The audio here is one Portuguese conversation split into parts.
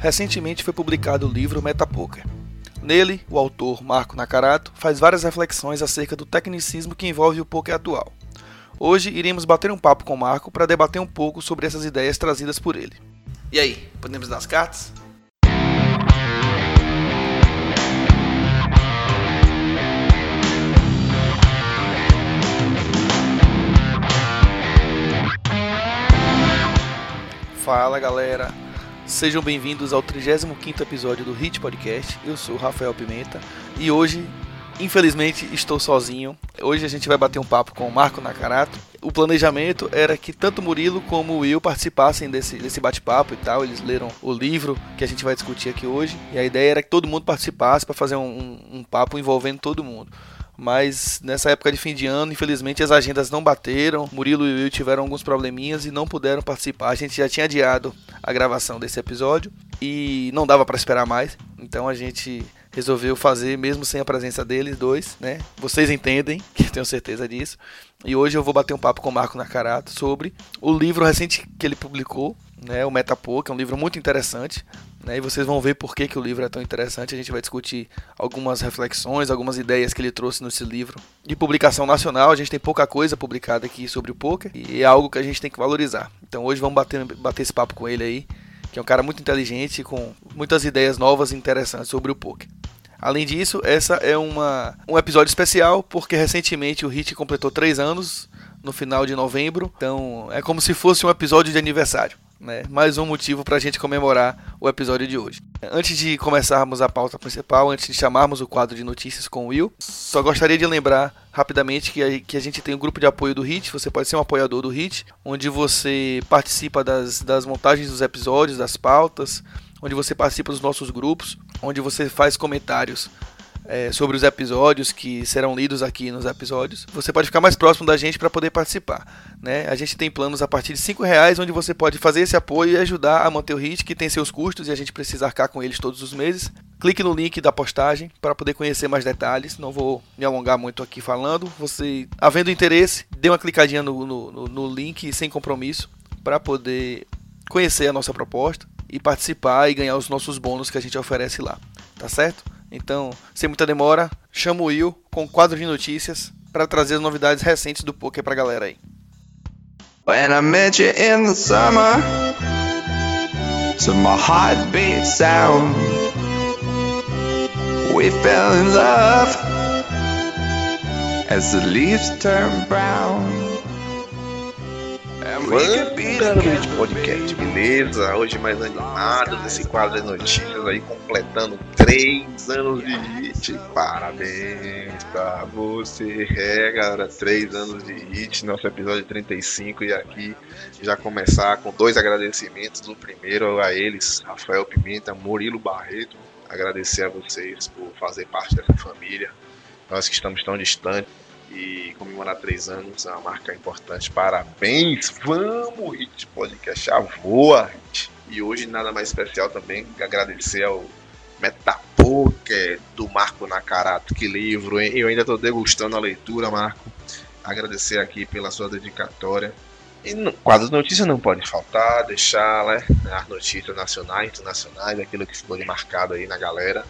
recentemente foi publicado o livro Metapoker. Nele, o autor Marco Nakarato faz várias reflexões acerca do tecnicismo que envolve o poker atual. Hoje iremos bater um papo com Marco para debater um pouco sobre essas ideias trazidas por ele. E aí, podemos dar as cartas? Fala galera, sejam bem-vindos ao 35 episódio do Hit Podcast. Eu sou o Rafael Pimenta e hoje, infelizmente, estou sozinho. Hoje a gente vai bater um papo com o Marco Nakarato. O planejamento era que tanto Murilo como o Will participassem desse, desse bate-papo e tal. Eles leram o livro que a gente vai discutir aqui hoje e a ideia era que todo mundo participasse para fazer um, um, um papo envolvendo todo mundo mas nessa época de fim de ano, infelizmente as agendas não bateram. Murilo e Will tiveram alguns probleminhas e não puderam participar. A gente já tinha adiado a gravação desse episódio e não dava para esperar mais. Então a gente resolveu fazer mesmo sem a presença deles dois, né? Vocês entendem, que eu tenho certeza disso. E hoje eu vou bater um papo com o Marco Nakarato sobre o livro recente que ele publicou, né, o Metapo, que é um livro muito interessante, né, e vocês vão ver por que, que o livro é tão interessante. A gente vai discutir algumas reflexões, algumas ideias que ele trouxe nesse livro. De publicação nacional, a gente tem pouca coisa publicada aqui sobre o poker e é algo que a gente tem que valorizar. Então hoje vamos bater, bater esse papo com ele aí, que é um cara muito inteligente, com muitas ideias novas e interessantes sobre o poker. Além disso, essa é uma, um episódio especial, porque recentemente o Hit completou 3 anos, no final de novembro. Então é como se fosse um episódio de aniversário né? Mais um motivo para a gente comemorar o episódio de hoje. Antes de começarmos a pauta principal, antes de chamarmos o quadro de notícias com o Will, só gostaria de lembrar rapidamente que a, que a gente tem um grupo de apoio do HIT. Você pode ser um apoiador do HIT, onde você participa das, das montagens dos episódios, das pautas, onde você participa dos nossos grupos, onde você faz comentários é, sobre os episódios que serão lidos aqui nos episódios, você pode ficar mais próximo da gente para poder participar. Né? A gente tem planos a partir de cinco reais, onde você pode fazer esse apoio e ajudar a manter o HIT, que tem seus custos e a gente precisa arcar com eles todos os meses. Clique no link da postagem para poder conhecer mais detalhes. Não vou me alongar muito aqui falando. Você, havendo interesse, dê uma clicadinha no, no, no link sem compromisso para poder conhecer a nossa proposta e participar e ganhar os nossos bônus que a gente oferece lá. Tá certo? Então, sem muita demora, chamo o Will com um quadro de notícias para trazer as novidades recentes do poker pra galera aí. When I met you in the summer my sound We fell in love As the leaves turn brown Vamos, podcast, beleza? Hoje mais animado nesse quadro de notícias aí, completando três anos de hit. Parabéns pra você, é, galera. Três anos de hit, nosso episódio 35. E aqui já começar com dois agradecimentos. O primeiro a eles, Rafael Pimenta, Murilo Barreto. Agradecer a vocês por fazer parte dessa família. Nós que estamos tão distantes e comemorar três anos é uma marca importante. Parabéns! Vamos, Hit Podcast, a voa, Hit. E hoje nada mais especial também que agradecer ao Metapoker do Marco Nakarato. Que livro, hein? Eu ainda estou degustando a leitura, Marco. Agradecer aqui pela sua dedicatória. E no quadro de notícias não pode faltar, deixar né, as notícias nacionais, internacionais, aquilo que ficou marcado aí na galera.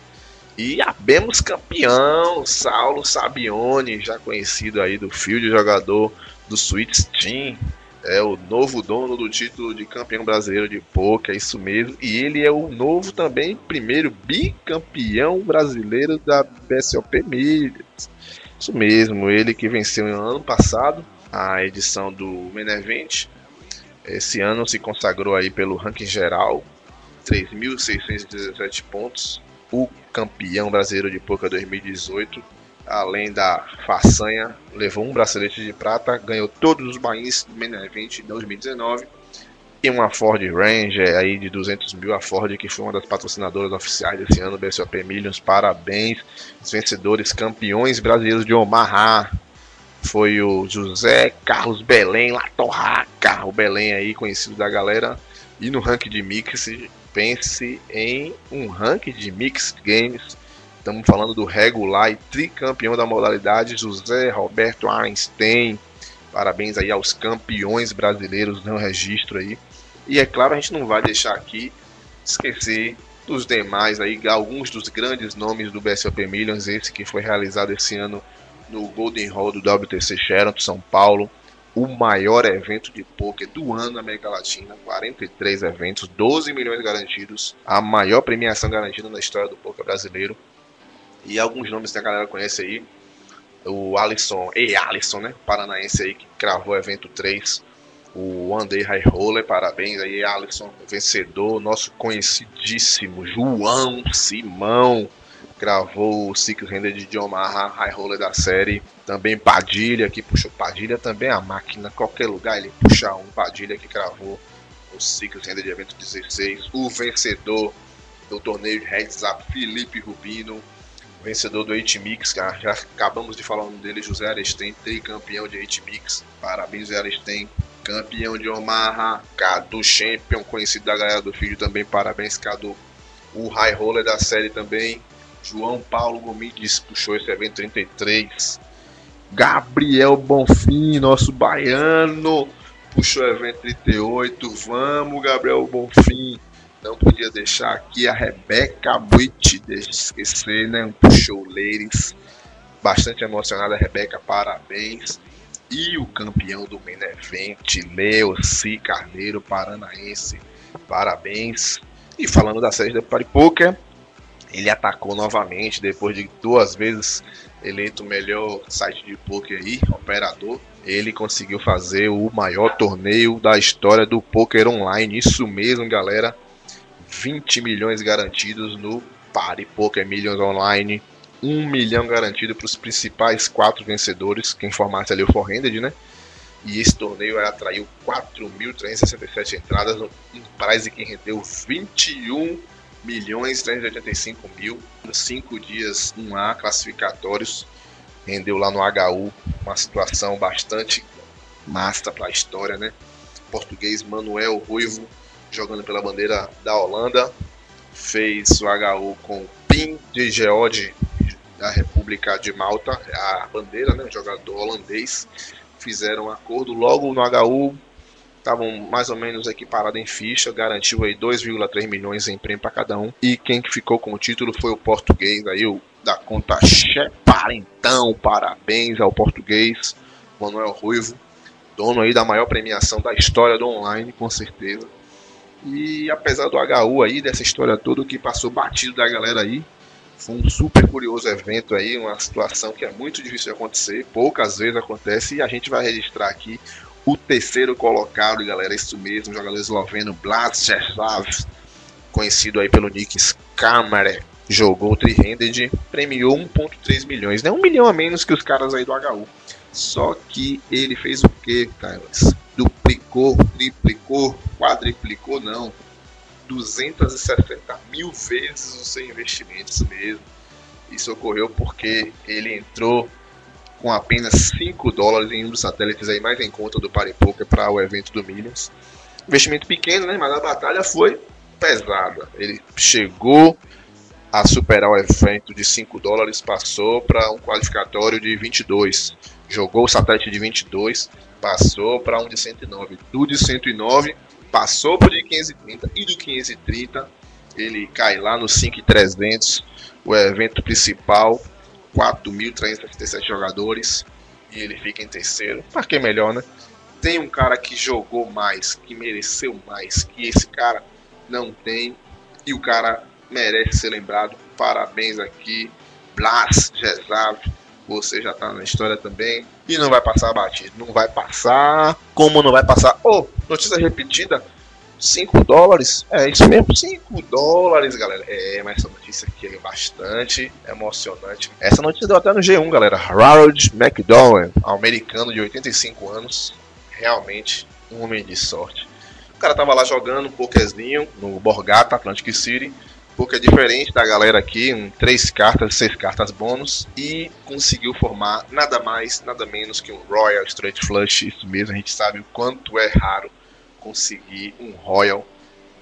E abemos campeão, Saulo Sabione, já conhecido aí do field jogador do Switch Team, é o novo dono do título de campeão brasileiro de poker, é isso mesmo. E ele é o novo também primeiro bicampeão brasileiro da BSOP Milhas. Isso mesmo, ele que venceu no ano passado a edição do Main Event. Esse ano se consagrou aí pelo ranking geral, 3.617 pontos, o campeão brasileiro de poker 2018. Além da façanha, levou um bracelete de prata, ganhou todos os bains do Main Event em 2019 e uma Ford Ranger aí de 200 mil, a Ford que foi uma das patrocinadoras oficiais desse ano, BSOP Millions, parabéns, os vencedores campeões brasileiros de Omaha, foi o José Carlos Belém Latorraca, o Belém aí conhecido da galera, e no ranking de mix pense em um ranking de Mixed Games. Estamos falando do regular e tricampeão da modalidade, José Roberto Einstein. Parabéns aí aos campeões brasileiros no registro aí. E é claro, a gente não vai deixar aqui esquecer dos demais aí, alguns dos grandes nomes do BSOP Millions, esse que foi realizado esse ano no Golden Hall do WTC Sheraton, São Paulo, o maior evento de poker do ano na América Latina, 43 eventos, 12 milhões garantidos, a maior premiação garantida na história do poker brasileiro. E alguns nomes que a galera conhece aí, o Alisson, e Alisson, né, paranaense aí que cravou o evento 3, o Day High Roller, parabéns aí, Alisson, vencedor, nosso conhecidíssimo João Simão, gravou o Six Render de John Marra, High Roller da série. Também Padilha, que puxou Padilha também é a máquina, qualquer lugar ele puxa um Padilha que gravou o Six Render de evento 16. O vencedor do torneio de Heads Up, Felipe Rubino. Vencedor do 8 Mix, já acabamos de falar o nome dele, José Arestem, tricampeão de 8 Mix. Parabéns, José Arestem campeão de Omaha, Cadu Champion, conhecido da galera do filho também, parabéns Cadu. O High Roller da série também, João Paulo Gomes puxou esse evento 33. Gabriel Bonfim, nosso baiano, puxou o evento 38. Vamos, Gabriel Bonfim. Não podia deixar aqui a Rebeca Buit, deixa esquecer, né? Puxou Ladies. Bastante emocionada, Rebeca, parabéns. E o campeão do main event, Leoci Carneiro, paranaense, parabéns. E falando da série da Party Poker, ele atacou novamente depois de duas vezes eleito o melhor site de poker aí, operador. Ele conseguiu fazer o maior torneio da história do poker online. Isso mesmo, galera. 20 milhões garantidos no Party Poker Millions Online. 1 milhão garantido para os principais quatro vencedores. Quem formasse ali o Forhanded, né? E esse torneio atraiu 4.367 entradas, um prize que rendeu 21 milhões 385 mil, cinco dias 1A classificatórios, rendeu lá no HU uma situação bastante massa para a história, né? Português Manuel Ruivo jogando pela bandeira da Holanda, fez o HU com Pim de Geode da República de Malta, a bandeira, né? jogador holandês, fizeram um acordo logo no HU estavam mais ou menos equiparados em ficha, garantiu aí 2,3 milhões em prêmio para cada um. E quem ficou com o título foi o português aí, o da conta Chepar. Então, parabéns ao português Manuel Ruivo, dono aí da maior premiação da história do online, com certeza. E apesar do HU aí, dessa história toda que passou batido da galera aí, foi um super curioso evento aí, uma situação que é muito difícil de acontecer, poucas vezes acontece e a gente vai registrar aqui o terceiro colocado, galera, isso mesmo, jogador esloveno Blazeslav, conhecido aí pelo nick Skamare, jogou tri-handed, premiou 1.3 milhões, né? Um milhão a menos que os caras aí do HU. Só que ele fez o que, Carlos? Duplicou, triplicou, quadriplicou, não. 260 mil vezes o seu investimento, isso mesmo. Isso ocorreu porque ele entrou com apenas 5 dólares em um dos satélites aí mais em conta do Party Poker para o evento do Millions. Investimento pequeno, né? Mas a batalha foi pesada. Ele chegou a superar o evento de 5 dólares, passou para um qualificatório de 22. Jogou o satélite de 22, passou para um de 109. Do de 109, passou para o de 530 e do 530 ele cai lá no 5,300, o evento principal 4.377 jogadores e ele fica em terceiro. Para que melhor, né? Tem um cara que jogou mais, que mereceu mais, que esse cara não tem e o cara merece ser lembrado. Parabéns aqui, Blas Gesav. Você já tá na história também e não vai passar batido. Não vai passar. Como não vai passar? Oh, notícia repetida 5 dólares? É isso mesmo, 5 dólares, galera. É, mas essa notícia aqui é bastante emocionante. Essa notícia deu até no G1, galera. Harold McDowell, americano de 85 anos, realmente um homem de sorte. O cara tava lá jogando um pokerzinho no Borgata, Atlantic City. Porque é diferente da galera aqui, um, três cartas, seis cartas bônus, e conseguiu formar nada mais, nada menos que um Royal Straight Flush. Isso mesmo, a gente sabe o quanto é raro conseguir um Royal.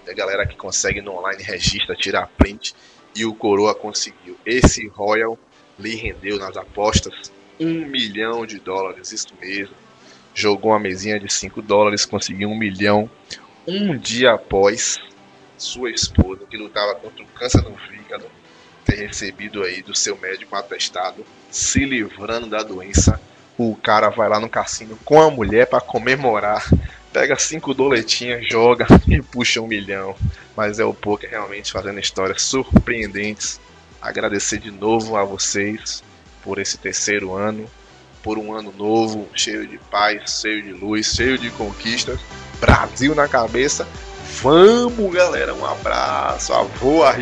A galera que consegue no online registra, tira a print. E o Coroa conseguiu. Esse Royal lhe rendeu nas apostas um milhão de dólares, isso mesmo. Jogou uma mesinha de 5 dólares, conseguiu um milhão um dia após sua esposa, que lutava contra o câncer no fígado, ter recebido aí do seu médico atestado, se livrando da doença, o cara vai lá no cassino com a mulher para comemorar, pega cinco doletinhas, joga e puxa um milhão. Mas é o poker realmente fazendo histórias surpreendentes. Agradecer de novo a vocês por esse terceiro ano, por um ano novo, cheio de paz, cheio de luz, cheio de conquistas. Brasil na cabeça. Vamos, galera, um abraço. Avô a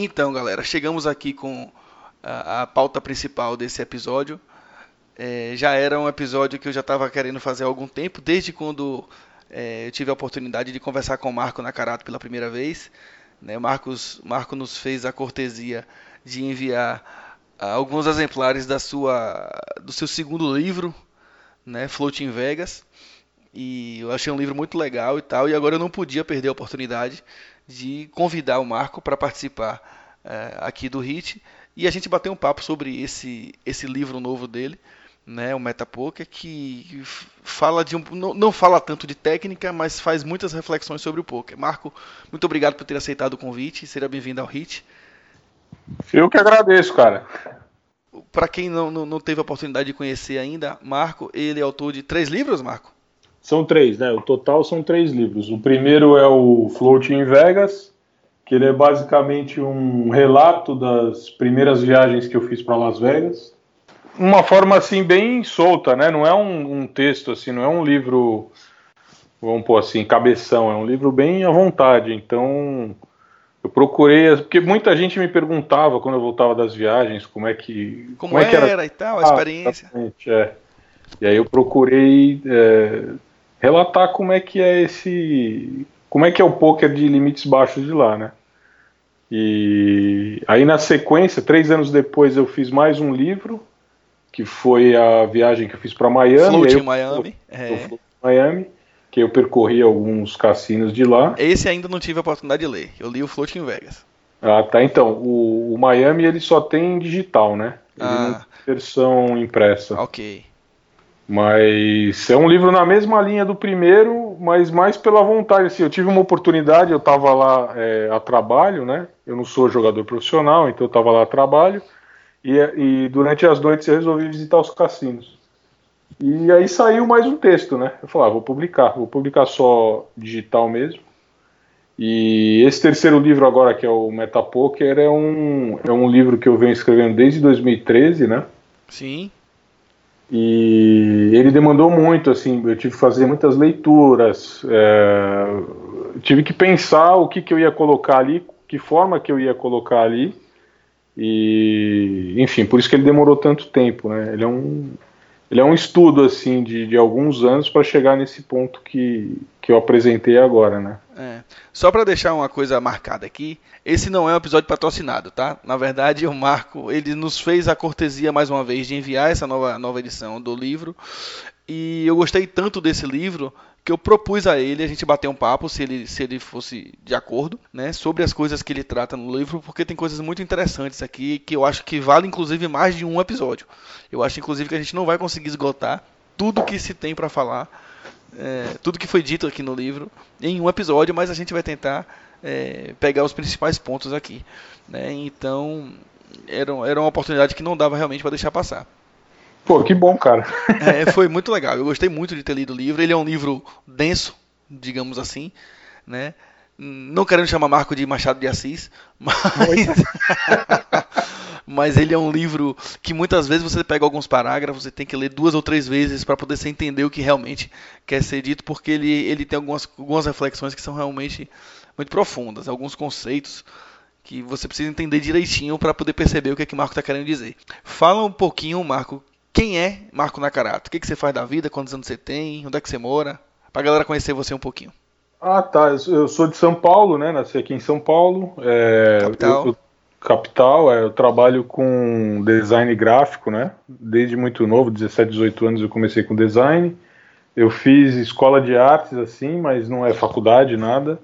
Então, galera, chegamos aqui com a, a pauta principal desse episódio. É, já era um episódio que eu já estava querendo fazer há algum tempo, desde quando é, eu tive a oportunidade de conversar com o Marco na Carato pela primeira vez. Né, Marcos, Marco nos fez a cortesia de enviar ah, alguns exemplares da sua, do seu segundo livro, né, Floating Vegas. E eu achei um livro muito legal e tal, e agora eu não podia perder a oportunidade de convidar o Marco para participar é, aqui do HIT e a gente bater um papo sobre esse, esse livro novo dele, né, o Metapoker, que fala de um, não, não fala tanto de técnica, mas faz muitas reflexões sobre o poker. Marco, muito obrigado por ter aceitado o convite, seja bem-vindo ao HIT. Eu que agradeço, cara. Para quem não, não, não teve a oportunidade de conhecer ainda, Marco, ele é autor de três livros, Marco? São três, né? O total são três livros. O primeiro é o Floating in Vegas, que ele é basicamente um relato das primeiras viagens que eu fiz para Las Vegas. Uma forma assim bem solta, né? Não é um, um, texto assim, não é um livro, vamos pôr assim, cabeção. É um livro bem à vontade. Então eu procurei, porque muita gente me perguntava quando eu voltava das viagens como é que como, como é que era, era, e tal a ah, experiência. É. E aí eu procurei é, relatar como é que é esse. como é que é o poker de limites baixos de lá, né? E aí na sequência, três anos depois, eu fiz mais um livro, que foi a viagem que eu fiz para Miami. Float em Miami. É. Miami, que eu percorri alguns cassinos de lá. Esse ainda não tive a oportunidade de ler. Eu li o Float em Vegas. Ah, tá. Então, o, o Miami ele só tem digital, né? Ele ah. não tem versão impressa. Ok. Mas é um livro na mesma linha do primeiro, mas mais pela vontade. Assim, eu tive uma oportunidade, eu estava lá é, a trabalho, né? Eu não sou jogador profissional, então eu estava lá a trabalho. E, e, durante as noites eu resolvi visitar os cassinos. E aí saiu mais um texto, né? Eu falei, ah, vou publicar, vou publicar só digital mesmo. E esse terceiro livro agora, que é o Metapoker, é um, é um livro que eu venho escrevendo desde 2013, né? Sim. E ele demandou muito, assim, eu tive que fazer muitas leituras, é, tive que pensar o que, que eu ia colocar ali, que forma que eu ia colocar ali, e enfim, por isso que ele demorou tanto tempo, né? Ele é um, ele é um estudo assim de, de alguns anos para chegar nesse ponto que, que eu apresentei agora, né? É. Só para deixar uma coisa marcada aqui, esse não é um episódio patrocinado, tá? Na verdade, o Marco ele nos fez a cortesia mais uma vez de enviar essa nova, nova edição do livro e eu gostei tanto desse livro que eu propus a ele a gente bater um papo, se ele, se ele fosse de acordo, né, sobre as coisas que ele trata no livro, porque tem coisas muito interessantes aqui que eu acho que vale inclusive mais de um episódio. Eu acho inclusive que a gente não vai conseguir esgotar tudo que se tem para falar, é, tudo que foi dito aqui no livro em um episódio, mas a gente vai tentar é, pegar os principais pontos aqui. Né? Então era, era uma oportunidade que não dava realmente para deixar passar. Pô, que bom, cara. É, foi muito legal. Eu gostei muito de ter lido o livro. Ele é um livro denso, digamos assim, né? Não querendo chamar Marco de Machado de Assis, mas mas ele é um livro que muitas vezes você pega alguns parágrafos e tem que ler duas ou três vezes para poder se entender o que realmente quer ser dito, porque ele, ele tem algumas, algumas reflexões que são realmente muito profundas, alguns conceitos que você precisa entender direitinho para poder perceber o que é que Marco está querendo dizer. Fala um pouquinho, Marco, quem é Marco Nakarato? O que, que você faz da vida? Quantos anos você tem? Onde é que você mora? Pra galera conhecer você um pouquinho. Ah, tá. Eu sou de São Paulo, né? Nasci aqui em São Paulo. É, capital. Eu, capital. É, eu trabalho com design gráfico, né? Desde muito novo, 17, 18 anos eu comecei com design. Eu fiz escola de artes, assim, mas não é faculdade, nada.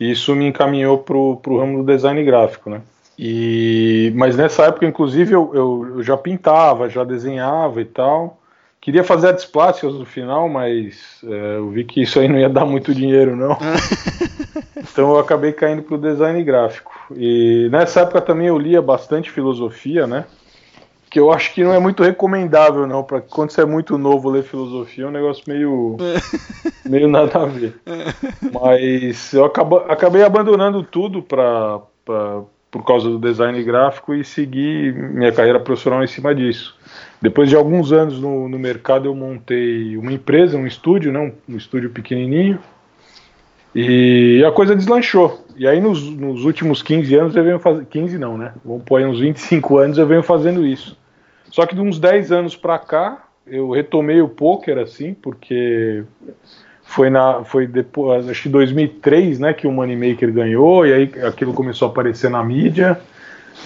E isso me encaminhou pro, pro ramo do design gráfico, né? E, mas nessa época, inclusive, eu, eu, eu já pintava, já desenhava e tal. Queria fazer artes plásticas no final, mas é, eu vi que isso aí não ia dar muito dinheiro, não. então eu acabei caindo para o design gráfico. E nessa época também eu lia bastante filosofia, né? Que eu acho que não é muito recomendável, não. Para quando você é muito novo ler filosofia, é um negócio meio. meio nada a ver. Mas eu acabo, acabei abandonando tudo para por causa do design gráfico e seguir minha carreira profissional em cima disso. Depois de alguns anos no, no mercado, eu montei uma empresa, um estúdio, né, um, um estúdio pequenininho, e a coisa deslanchou. E aí, nos, nos últimos 15 anos, eu venho fazendo. 15 não, né? Vamos pôr aí uns 25 anos, eu venho fazendo isso. Só que de uns 10 anos pra cá, eu retomei o poker, assim, porque foi na foi depois acho que 2003 né que o Moneymaker ganhou e aí aquilo começou a aparecer na mídia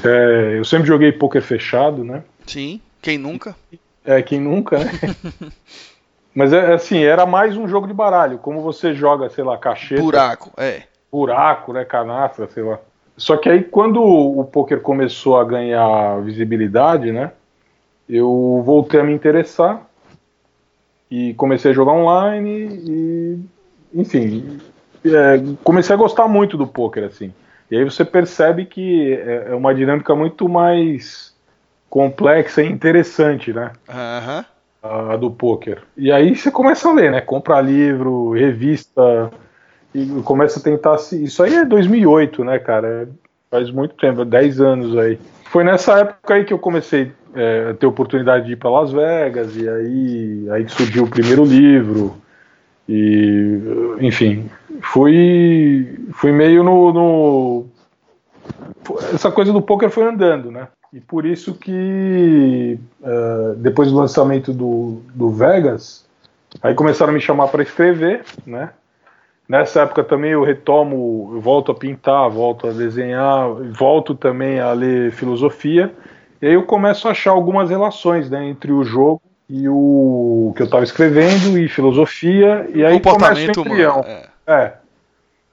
é, eu sempre joguei poker fechado né sim quem nunca? É quem nunca né? Mas é assim era mais um jogo de baralho. Como você joga sei lá cacheta. Buraco é. Buraco né? Canastra sei lá. Só que aí quando o poker começou a ganhar visibilidade né? Eu voltei a me interessar e comecei a jogar online e, enfim, é, comecei a gostar muito do poker assim. E aí você percebe que é, é uma dinâmica muito mais complexa e interessante, né? Uhum. A, a do poker. E aí você começa a ler, né? Compra livro, revista e começa a tentar se. Isso aí é 2008, né, cara? Faz muito tempo, 10 anos aí. Foi nessa época aí que eu comecei é, ter oportunidade de ir para Las Vegas e aí aí surgiu o primeiro livro e enfim fui fui meio no, no essa coisa do poker foi andando né e por isso que uh, depois do lançamento do, do Vegas aí começaram a me chamar para escrever né nessa época também eu retomo eu volto a pintar volto a desenhar volto também a ler filosofia e aí eu começo a achar algumas relações né, entre o jogo e o que eu estava escrevendo e filosofia e aí comportamento humano. É. é.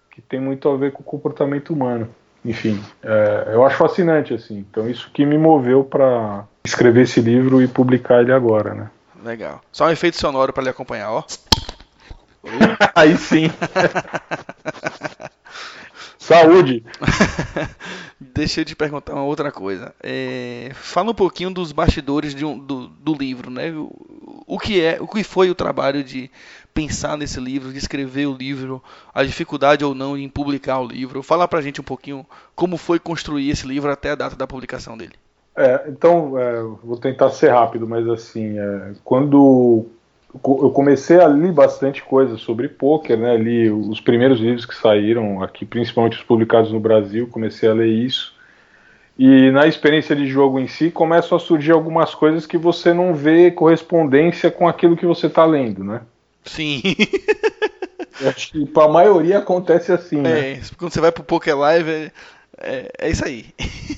que tem muito a ver com o comportamento humano. Enfim, é, eu acho fascinante assim. Então isso que me moveu para escrever esse livro e publicar ele agora, né? Legal. Só um efeito sonoro para lhe acompanhar, ó. aí sim. Saúde! Deixa eu te perguntar uma outra coisa. É, fala um pouquinho dos bastidores um, do, do, livro, né? O, o, que é, o que foi o trabalho de pensar nesse livro, de escrever o livro, a dificuldade ou não em publicar o livro. Fala pra gente um pouquinho como foi construir esse livro até a data da publicação dele. É, então, é, vou tentar ser rápido, mas assim, é, quando eu comecei a ler bastante coisa sobre poker, né? Li os primeiros livros que saíram aqui, principalmente os publicados no Brasil, comecei a ler isso. E na experiência de jogo em si, começam a surgir algumas coisas que você não vê correspondência com aquilo que você está lendo, né? Sim. Acho que para a maioria acontece assim, né? É, quando você vai pro Poker Live, é, é, é, isso aí.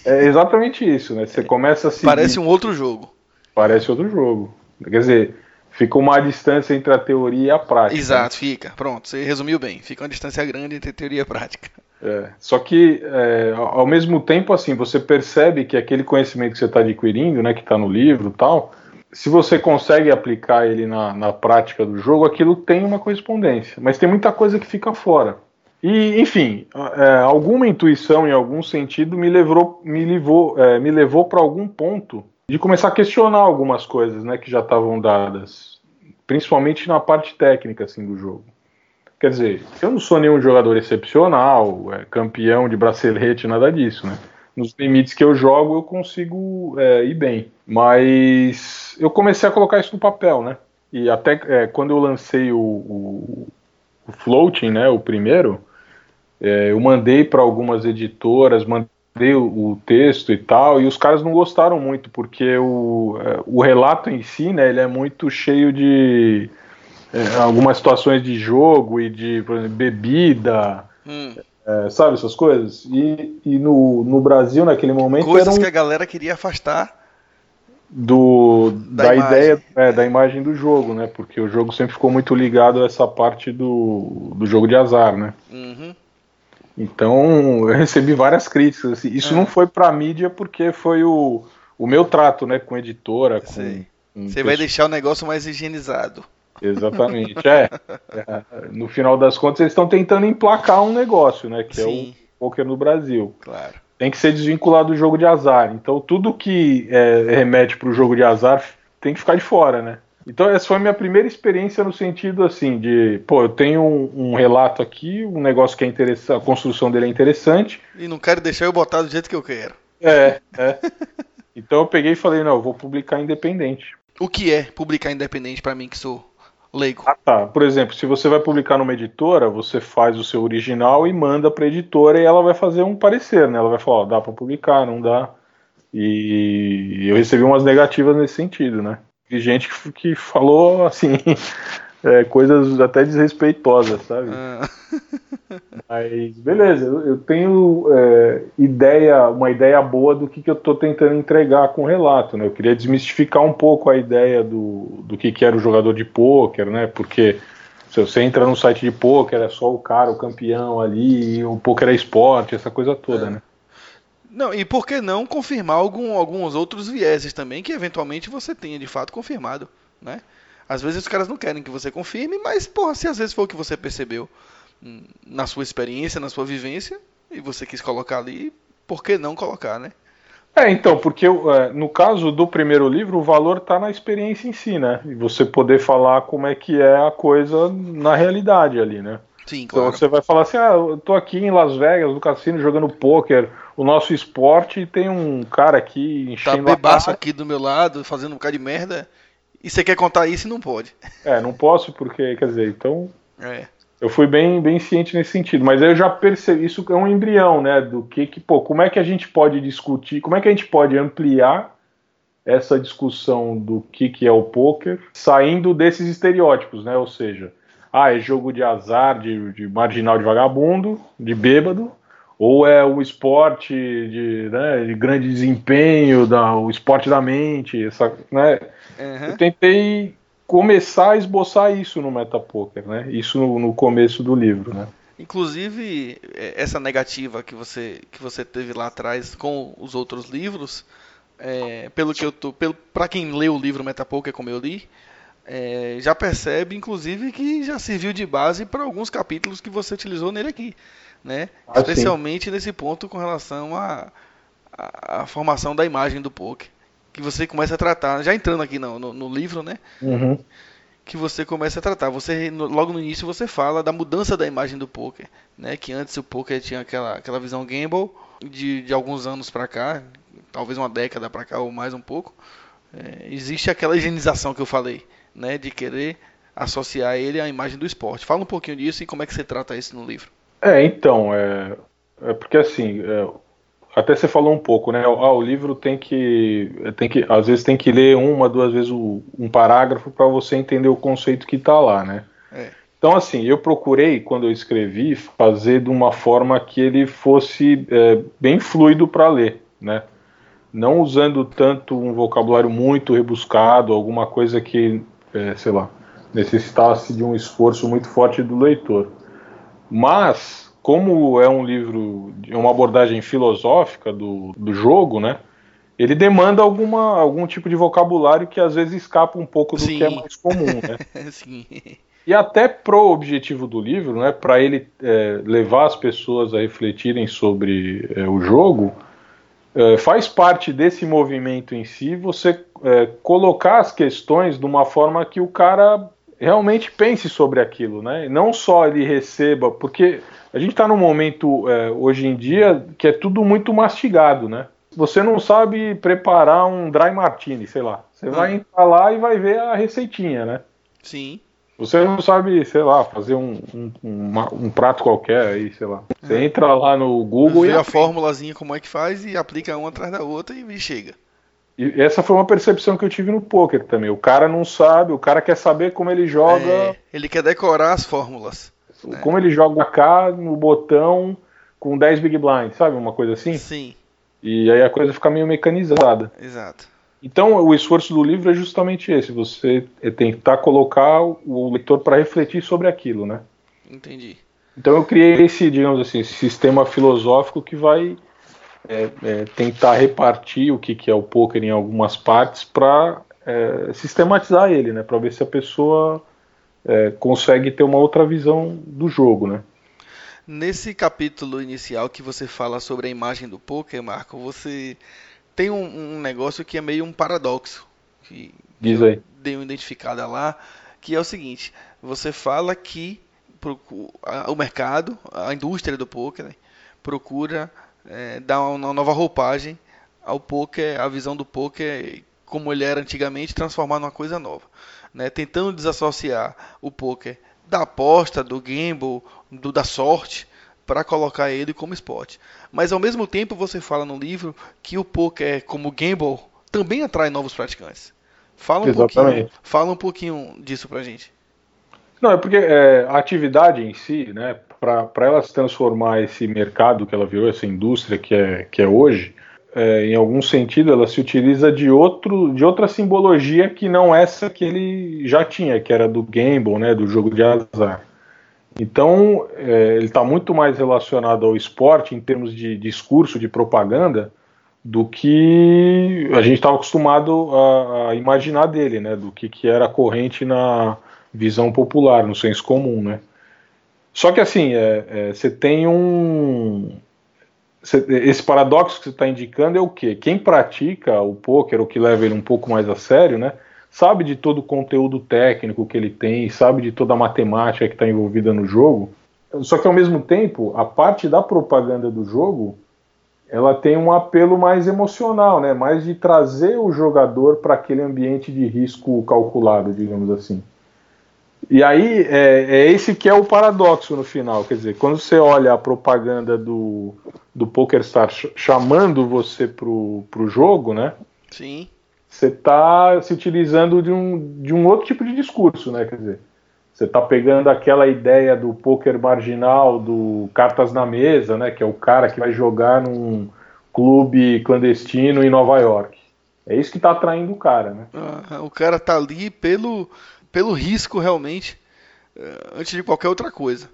É exatamente isso, né? Você começa a seguir, Parece um outro jogo. Parece outro jogo. Quer dizer, Fica uma distância entre a teoria e a prática. Exato, fica. Pronto, você resumiu bem. Fica uma distância grande entre a teoria e a prática. É, só que, é, ao mesmo tempo, assim, você percebe que aquele conhecimento que você está adquirindo, né, que está no livro tal, se você consegue aplicar ele na, na prática do jogo, aquilo tem uma correspondência. Mas tem muita coisa que fica fora. E, enfim, é, alguma intuição em algum sentido me levou, me levou, é, me levou para algum ponto de começar a questionar algumas coisas, né, que já estavam dadas, principalmente na parte técnica assim do jogo. Quer dizer, eu não sou nenhum jogador excepcional, é, campeão de bracelete, nada disso, né? Nos limites que eu jogo eu consigo é, ir bem, mas eu comecei a colocar isso no papel, né? E até é, quando eu lancei o, o, o Floating, né, o primeiro, é, eu mandei para algumas editoras, mandei ler o, texto e tal, e os caras não gostaram muito, porque o, é, o relato em si, né, ele é muito cheio de é, algumas situações de jogo e de exemplo, bebida, hum. É, sabe essas coisas? E, e no, no Brasil, naquele momento. Coisas um... que a galera queria afastar do, da, da ideia é, da imagem do jogo, né? Porque o jogo sempre ficou muito ligado a essa parte do, do jogo de azar, né? Uhum. Então eu recebi várias críticas. Assim. Isso não foi pra mídia porque foi o, o meu trato, né? Com editora. Com, com Você vai deixar o negócio mais higienizado. Exatamente, é. é. No final das contas, eles estão tentando emplacar um negócio, né? Que Sim. é o poker no Brasil. Claro. Tem que ser desvinculado do jogo de azar. Então, tudo que é, remete para o jogo de azar tem que ficar de fora, né? Então, essa foi a minha primeira experiência no sentido assim de, pô, eu tenho um, um relato aqui, um negócio que é interessante, a construção dele é interessante. E não quero deixar eu botar do jeito que eu quero. É, é. então eu peguei e falei, não, eu vou publicar independente. O que é publicar independente para mim que sou leigo. Ah, tá. Por exemplo, se você vai publicar numa editora, você faz o seu original e manda para a editora e ela vai fazer um parecer, né? Ela vai falar, ó, dá para publicar, não dá. E eu recebi umas negativas nesse sentido, né? De gente que, que falou assim, é, coisas até desrespeitosas, sabe? Ah. Mas beleza, eu, tenho é, ideia, uma ideia boa do que, que eu estou tentando entregar com o relato, né? Eu queria desmistificar um pouco a ideia do, do que, que era o jogador de pôquer, né? Porque se você entra no site de pôquer, é só o cara, o campeão ali, o pôquer é esporte, essa coisa toda, é. né? Não, e por que não confirmar algum, alguns outros vieses também que eventualmente você tenha de fato confirmado, né? Às vezes os caras não querem que você confirme, mas, porra, se às vezes for o que você percebeu hum, na sua experiência, na sua vivência, e você quis colocar ali, por que não colocar, né? É, então, porque é, no caso do primeiro livro, o valor está na experiência em si, né? E você poder falar como é que é a coisa na realidade ali, né? Sim, então, claro. Então você vai falar assim, ah, eu tô aqui em Las Vegas, no cassino, jogando pôquer, o nosso esporte, e tem um cara aqui enchendo tá bebaço aqui do meu lado, fazendo um bocado de merda, e você quer contar isso e não pode. É, não posso porque, quer dizer, então. É. Eu fui bem, bem ciente nesse sentido, mas aí eu já percebi, isso é um embrião, né, do que que, pô, como é que a gente pode discutir, como é que a gente pode ampliar essa discussão do que que é o poker, saindo desses estereótipos, né, ou seja, ah, é jogo de azar, de, de marginal de vagabundo, de bêbado, ou é o esporte de, né, de grande desempenho, da, o esporte da mente, essa, né, Uhum. Eu tentei começar a esboçar isso no Metapoker, né? Isso no, no, começo do livro, né? Inclusive é, essa negativa que você que você teve lá atrás com os outros livros, é, pelo que eu tô, pelo para quem lê o livro Metapoker como eu li, é, já percebe inclusive que já serviu de base para alguns capítulos que você utilizou nele aqui, né? Ah, Especialmente sim. nesse ponto com relação à a, a, a, formação da imagem do poker que você começa a tratar, já entrando aqui no, no, no livro, né? Uhum. Que você começa a tratar. Você logo no início você fala da mudança da imagem do poker, né? Que antes o poker tinha aquela, aquela visão gamble de, de alguns anos para cá, talvez uma década para cá ou mais um pouco. É, existe aquela higienização que eu falei, né? De querer associar ele à imagem do esporte. Fala um pouquinho disso e como é que você trata isso no livro. É, então, é, é porque assim, é, até você falou um pouco, né? Ah, o livro tem que, tem que, às vezes tem que ler uma, duas vezes o, um parágrafo para você entender o conceito que está lá, né? É. Então, assim, eu procurei, quando eu escrevi, fazer de uma forma que ele fosse é, bem fluido para ler, né? Não usando tanto um vocabulário muito rebuscado, alguma coisa que, é, sei lá, necessitasse de um esforço muito forte do leitor. Mas como é um livro, é uma abordagem filosófica do, do jogo, né? Ele demanda alguma, algum tipo de vocabulário que às vezes escapa um pouco do Sim. que é mais comum, né? Sim. E até pro objetivo do livro, né, para ele é, levar as pessoas a refletirem sobre é, o jogo, é, faz parte desse movimento em si você é, colocar as questões de uma forma que o cara realmente pense sobre aquilo, né? Não só ele receba, porque a gente está num momento é, hoje em dia que é tudo muito mastigado, né? Você não sabe preparar um dry martini, sei lá. Você hum. vai entrar lá e vai ver a receitinha, né? Sim. Você não sabe, sei lá, fazer um, um, um, um prato qualquer aí, sei lá. Você é. entra lá no Google Vê e. Vê a formulazinha como é que faz e aplica uma atrás da outra e chega. E essa foi uma percepção que eu tive no poker também. O cara não sabe, o cara quer saber como ele joga. É, ele quer decorar as fórmulas. Né? Como ele joga cá no botão, com 10 Big Blind, sabe? Uma coisa assim. Sim. E aí a coisa fica meio mecanizada. Exato. Então, o esforço do livro é justamente esse: você tentar colocar o leitor para refletir sobre aquilo, né? Entendi. Então, eu criei esse, digamos assim, esse sistema filosófico que vai é, é, tentar repartir o que, que é o poker em algumas partes para é, sistematizar ele, né? Para ver se a pessoa é, consegue ter uma outra visão do jogo, né? Nesse capítulo inicial que você fala sobre a imagem do poker, Marco, você tem um, um negócio que é meio um paradoxo. Que, Diz aí. eu dei uma identificada lá, que é o seguinte: você fala que o mercado, a indústria do poker, né, procura é, dar uma nova roupagem ao poker, a visão do poker como ele era antigamente, transformar numa coisa nova, né, tentando desassociar o poker da aposta, do gamble, do, da sorte, para colocar ele como esporte. Mas ao mesmo tempo você fala no livro que o poker como gamble também atrai novos praticantes. Fala um, Exatamente. pouquinho, fala um pouquinho disso pra gente. Não, é porque é, a atividade em si, né, para ela se transformar esse mercado que ela virou, essa indústria que é, que é hoje, é, em algum sentido ela se utiliza de, outro, de outra simbologia que não essa que ele já tinha, que era do gamble, né, do jogo de azar. Então, é, ele está muito mais relacionado ao esporte em termos de discurso, de propaganda, do que a gente estava acostumado a, a, imaginar dele, né? Do que, que era corrente na visão popular, no senso comum, né? Só que assim, é, é, você tem um. Esse paradoxo que você está indicando é o quê? Quem pratica o poker, ou que leva ele um pouco mais a sério, né? sabe de todo o conteúdo técnico que ele tem, sabe de toda a matemática que está envolvida no jogo. Só que ao mesmo tempo, a parte da propaganda do jogo, ela tem um apelo mais emocional, né? Mais de trazer o jogador para aquele ambiente de risco calculado, digamos assim. E aí é, é, esse que é o paradoxo no final, quer dizer, quando você olha a propaganda do, do PokerStar chamando você pro, pro jogo, né? Sim você está se utilizando de um, de um outro tipo de discurso, né? Quer dizer, você está pegando aquela ideia do poker marginal, do cartas na mesa, né? Que é o cara que vai jogar num clube clandestino em Nova York. É isso que está atraindo o cara, né? Ah, o cara tá ali pelo, pelo risco realmente, eh, antes de qualquer outra coisa.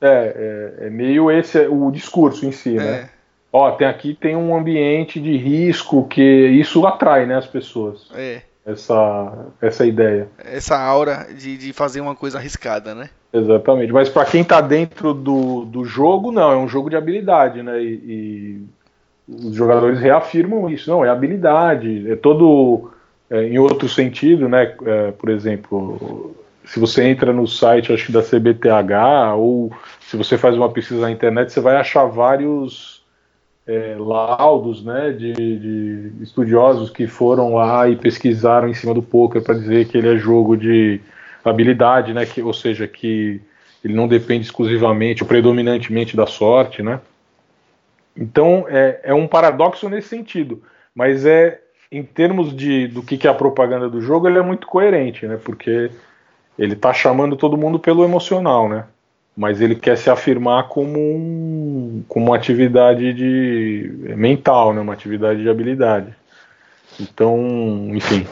É, é, é meio esse o discurso em si, né? é. né? ó, tem aqui tem um ambiente de risco que isso atrai, né, as pessoas. É. Essa, essa ideia. Essa aura de, de fazer uma coisa arriscada, né? Exatamente. Mas para quem está dentro do, do jogo, não, é um jogo de habilidade, né? E, e os jogadores reafirmam isso. Não, é habilidade. É todo. É, em outro sentido, né? É, por exemplo, se você entra no site, acho que da CBTH, ou se você faz uma pesquisa na internet, você vai achar vários é, laudos né, de, de, estudiosos que foram lá e pesquisaram em cima do poker para dizer que ele é jogo de habilidade, né, que, ou seja, que ele não depende exclusivamente ou predominantemente da sorte, né? Então é, é um paradoxo nesse sentido, mas é em termos de do que, que é a propaganda do jogo, ele é muito coerente, né? Porque ele está chamando todo mundo pelo emocional, né? mas ele quer se afirmar como, um, como uma atividade de mental, né, uma atividade de habilidade. Então, enfim,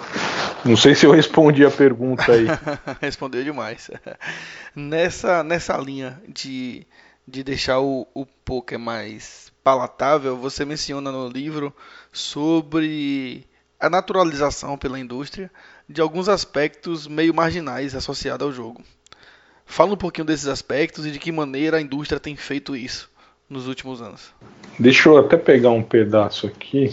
não sei se eu respondi a pergunta aí. Respondeu demais. Nessa, nessa linha de, de deixar o, o poker mais palatável, você menciona no livro sobre a naturalização pela indústria de alguns aspectos meio marginais associados ao jogo. Fala um pouquinho desses aspectos e de que maneira a indústria tem feito isso nos últimos anos. Deixa eu até pegar um pedaço aqui.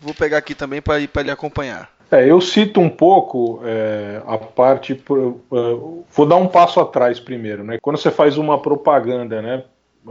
Vou pegar aqui também para ele acompanhar. É, eu cito um pouco é, a parte. Por, uh, vou dar um passo atrás primeiro. Né? Quando você faz uma propaganda, né?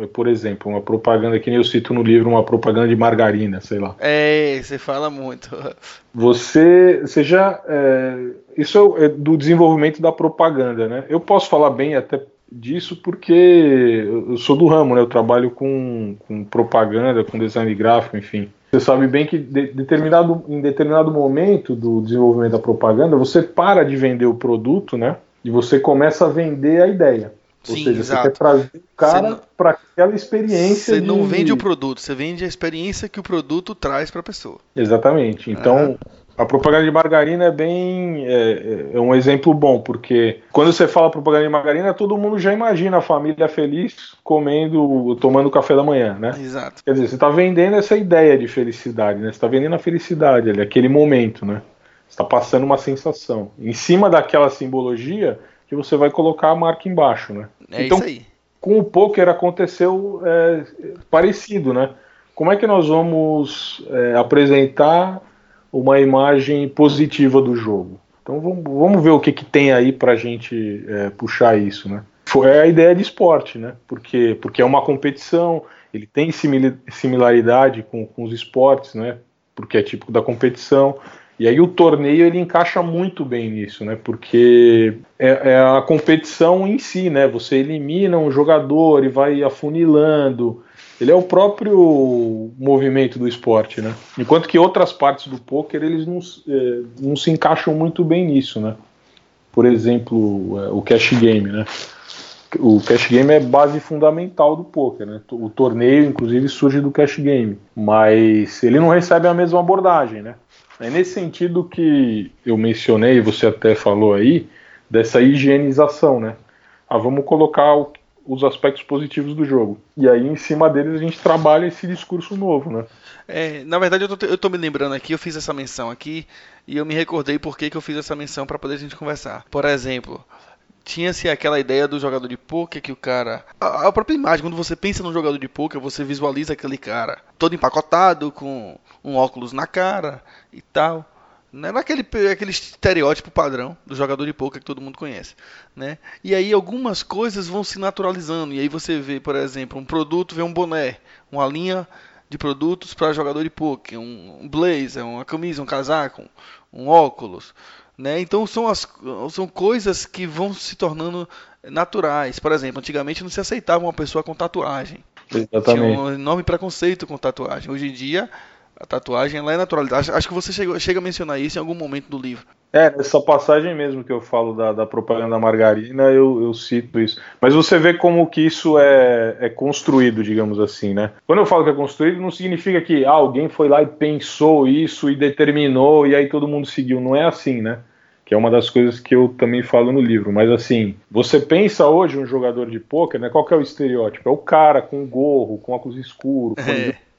Por exemplo, uma propaganda que nem eu cito no livro, uma propaganda de margarina, sei lá. É, você fala muito. Você, você já. É, isso é do desenvolvimento da propaganda, né? Eu posso falar bem até disso porque eu sou do ramo, né? Eu trabalho com, com propaganda, com design gráfico, enfim. Você sabe bem que de, determinado, em determinado momento do desenvolvimento da propaganda, você para de vender o produto, né? E você começa a vender a ideia. Ou Sim, seja, exato. você quer trazer o cara não- para aquela experiência. Você não de- vende o produto, você vende a experiência que o produto traz para a pessoa. Exatamente. Então, a propaganda de margarina é bem. É, é um exemplo bom, porque quando você fala propaganda de margarina, todo mundo já imagina a família feliz comendo, tomando café da manhã, né? Exato. Quer dizer, você está vendendo essa ideia de felicidade, né? Você está vendendo a felicidade ali, aquele momento, né? Você está passando uma sensação. Em cima daquela simbologia que você vai colocar a marca embaixo, né? É Então, isso aí. com o poker aconteceu é, parecido, né? Como é que nós vamos é, apresentar uma imagem positiva do jogo? Então vamos, vamos ver o que, que tem aí para a gente é, puxar isso, né? Foi a ideia de esporte, né? Porque, porque é uma competição, ele tem similaridade com, com os esportes, né? Porque é típico da competição. E aí o torneio ele encaixa muito bem nisso, né? Porque é, é a competição em si, né? Você elimina um jogador e vai afunilando. Ele é o próprio movimento do esporte, né? Enquanto que outras partes do poker eles não, é, não se encaixam muito bem nisso, né? Por exemplo, é, o cash game, né? O cash game é base fundamental do poker, né? O torneio, inclusive, surge do cash game, mas ele não recebe a mesma abordagem, né? É nesse sentido que eu mencionei, você até falou aí, dessa higienização, né? Ah, vamos colocar o- os aspectos positivos do jogo. E aí, em cima deles, a gente trabalha esse discurso novo, né? É, na verdade, eu tô, eu tô me lembrando aqui, eu fiz essa menção aqui e eu me recordei por que que eu fiz essa menção para poder a gente conversar. Por exemplo, tinha-se aquela ideia do jogador de poker que o cara. A, a própria imagem, quando você pensa num jogador de poker, você visualiza aquele cara todo empacotado, com um óculos na cara e tal. Não era aquele, aquele estereótipo padrão do jogador de poker que todo mundo conhece, né? E aí algumas coisas vão se naturalizando. E aí você vê, por exemplo, um produto, vê um boné, uma linha de produtos para jogador de poker, um blazer, uma camisa, um casaco, um óculos, né? Então são as são coisas que vão se tornando naturais. Por exemplo, antigamente não se aceitava uma pessoa com tatuagem. Tinha Exatamente. um enorme preconceito com tatuagem. Hoje em dia a tatuagem ela é naturalizada. Acho, acho que você chegou, chega a mencionar isso em algum momento do livro. É, nessa passagem mesmo que eu falo da, da propaganda margarina, eu, eu cito isso. Mas você vê como que isso é, é construído, digamos assim, né? Quando eu falo que é construído, não significa que ah, alguém foi lá e pensou isso e determinou e aí todo mundo seguiu. Não é assim, né? Que é uma das coisas que eu também falo no livro. Mas assim, você pensa hoje um jogador de pôquer, né? Qual que é o estereótipo? É o cara com gorro, com óculos escuros,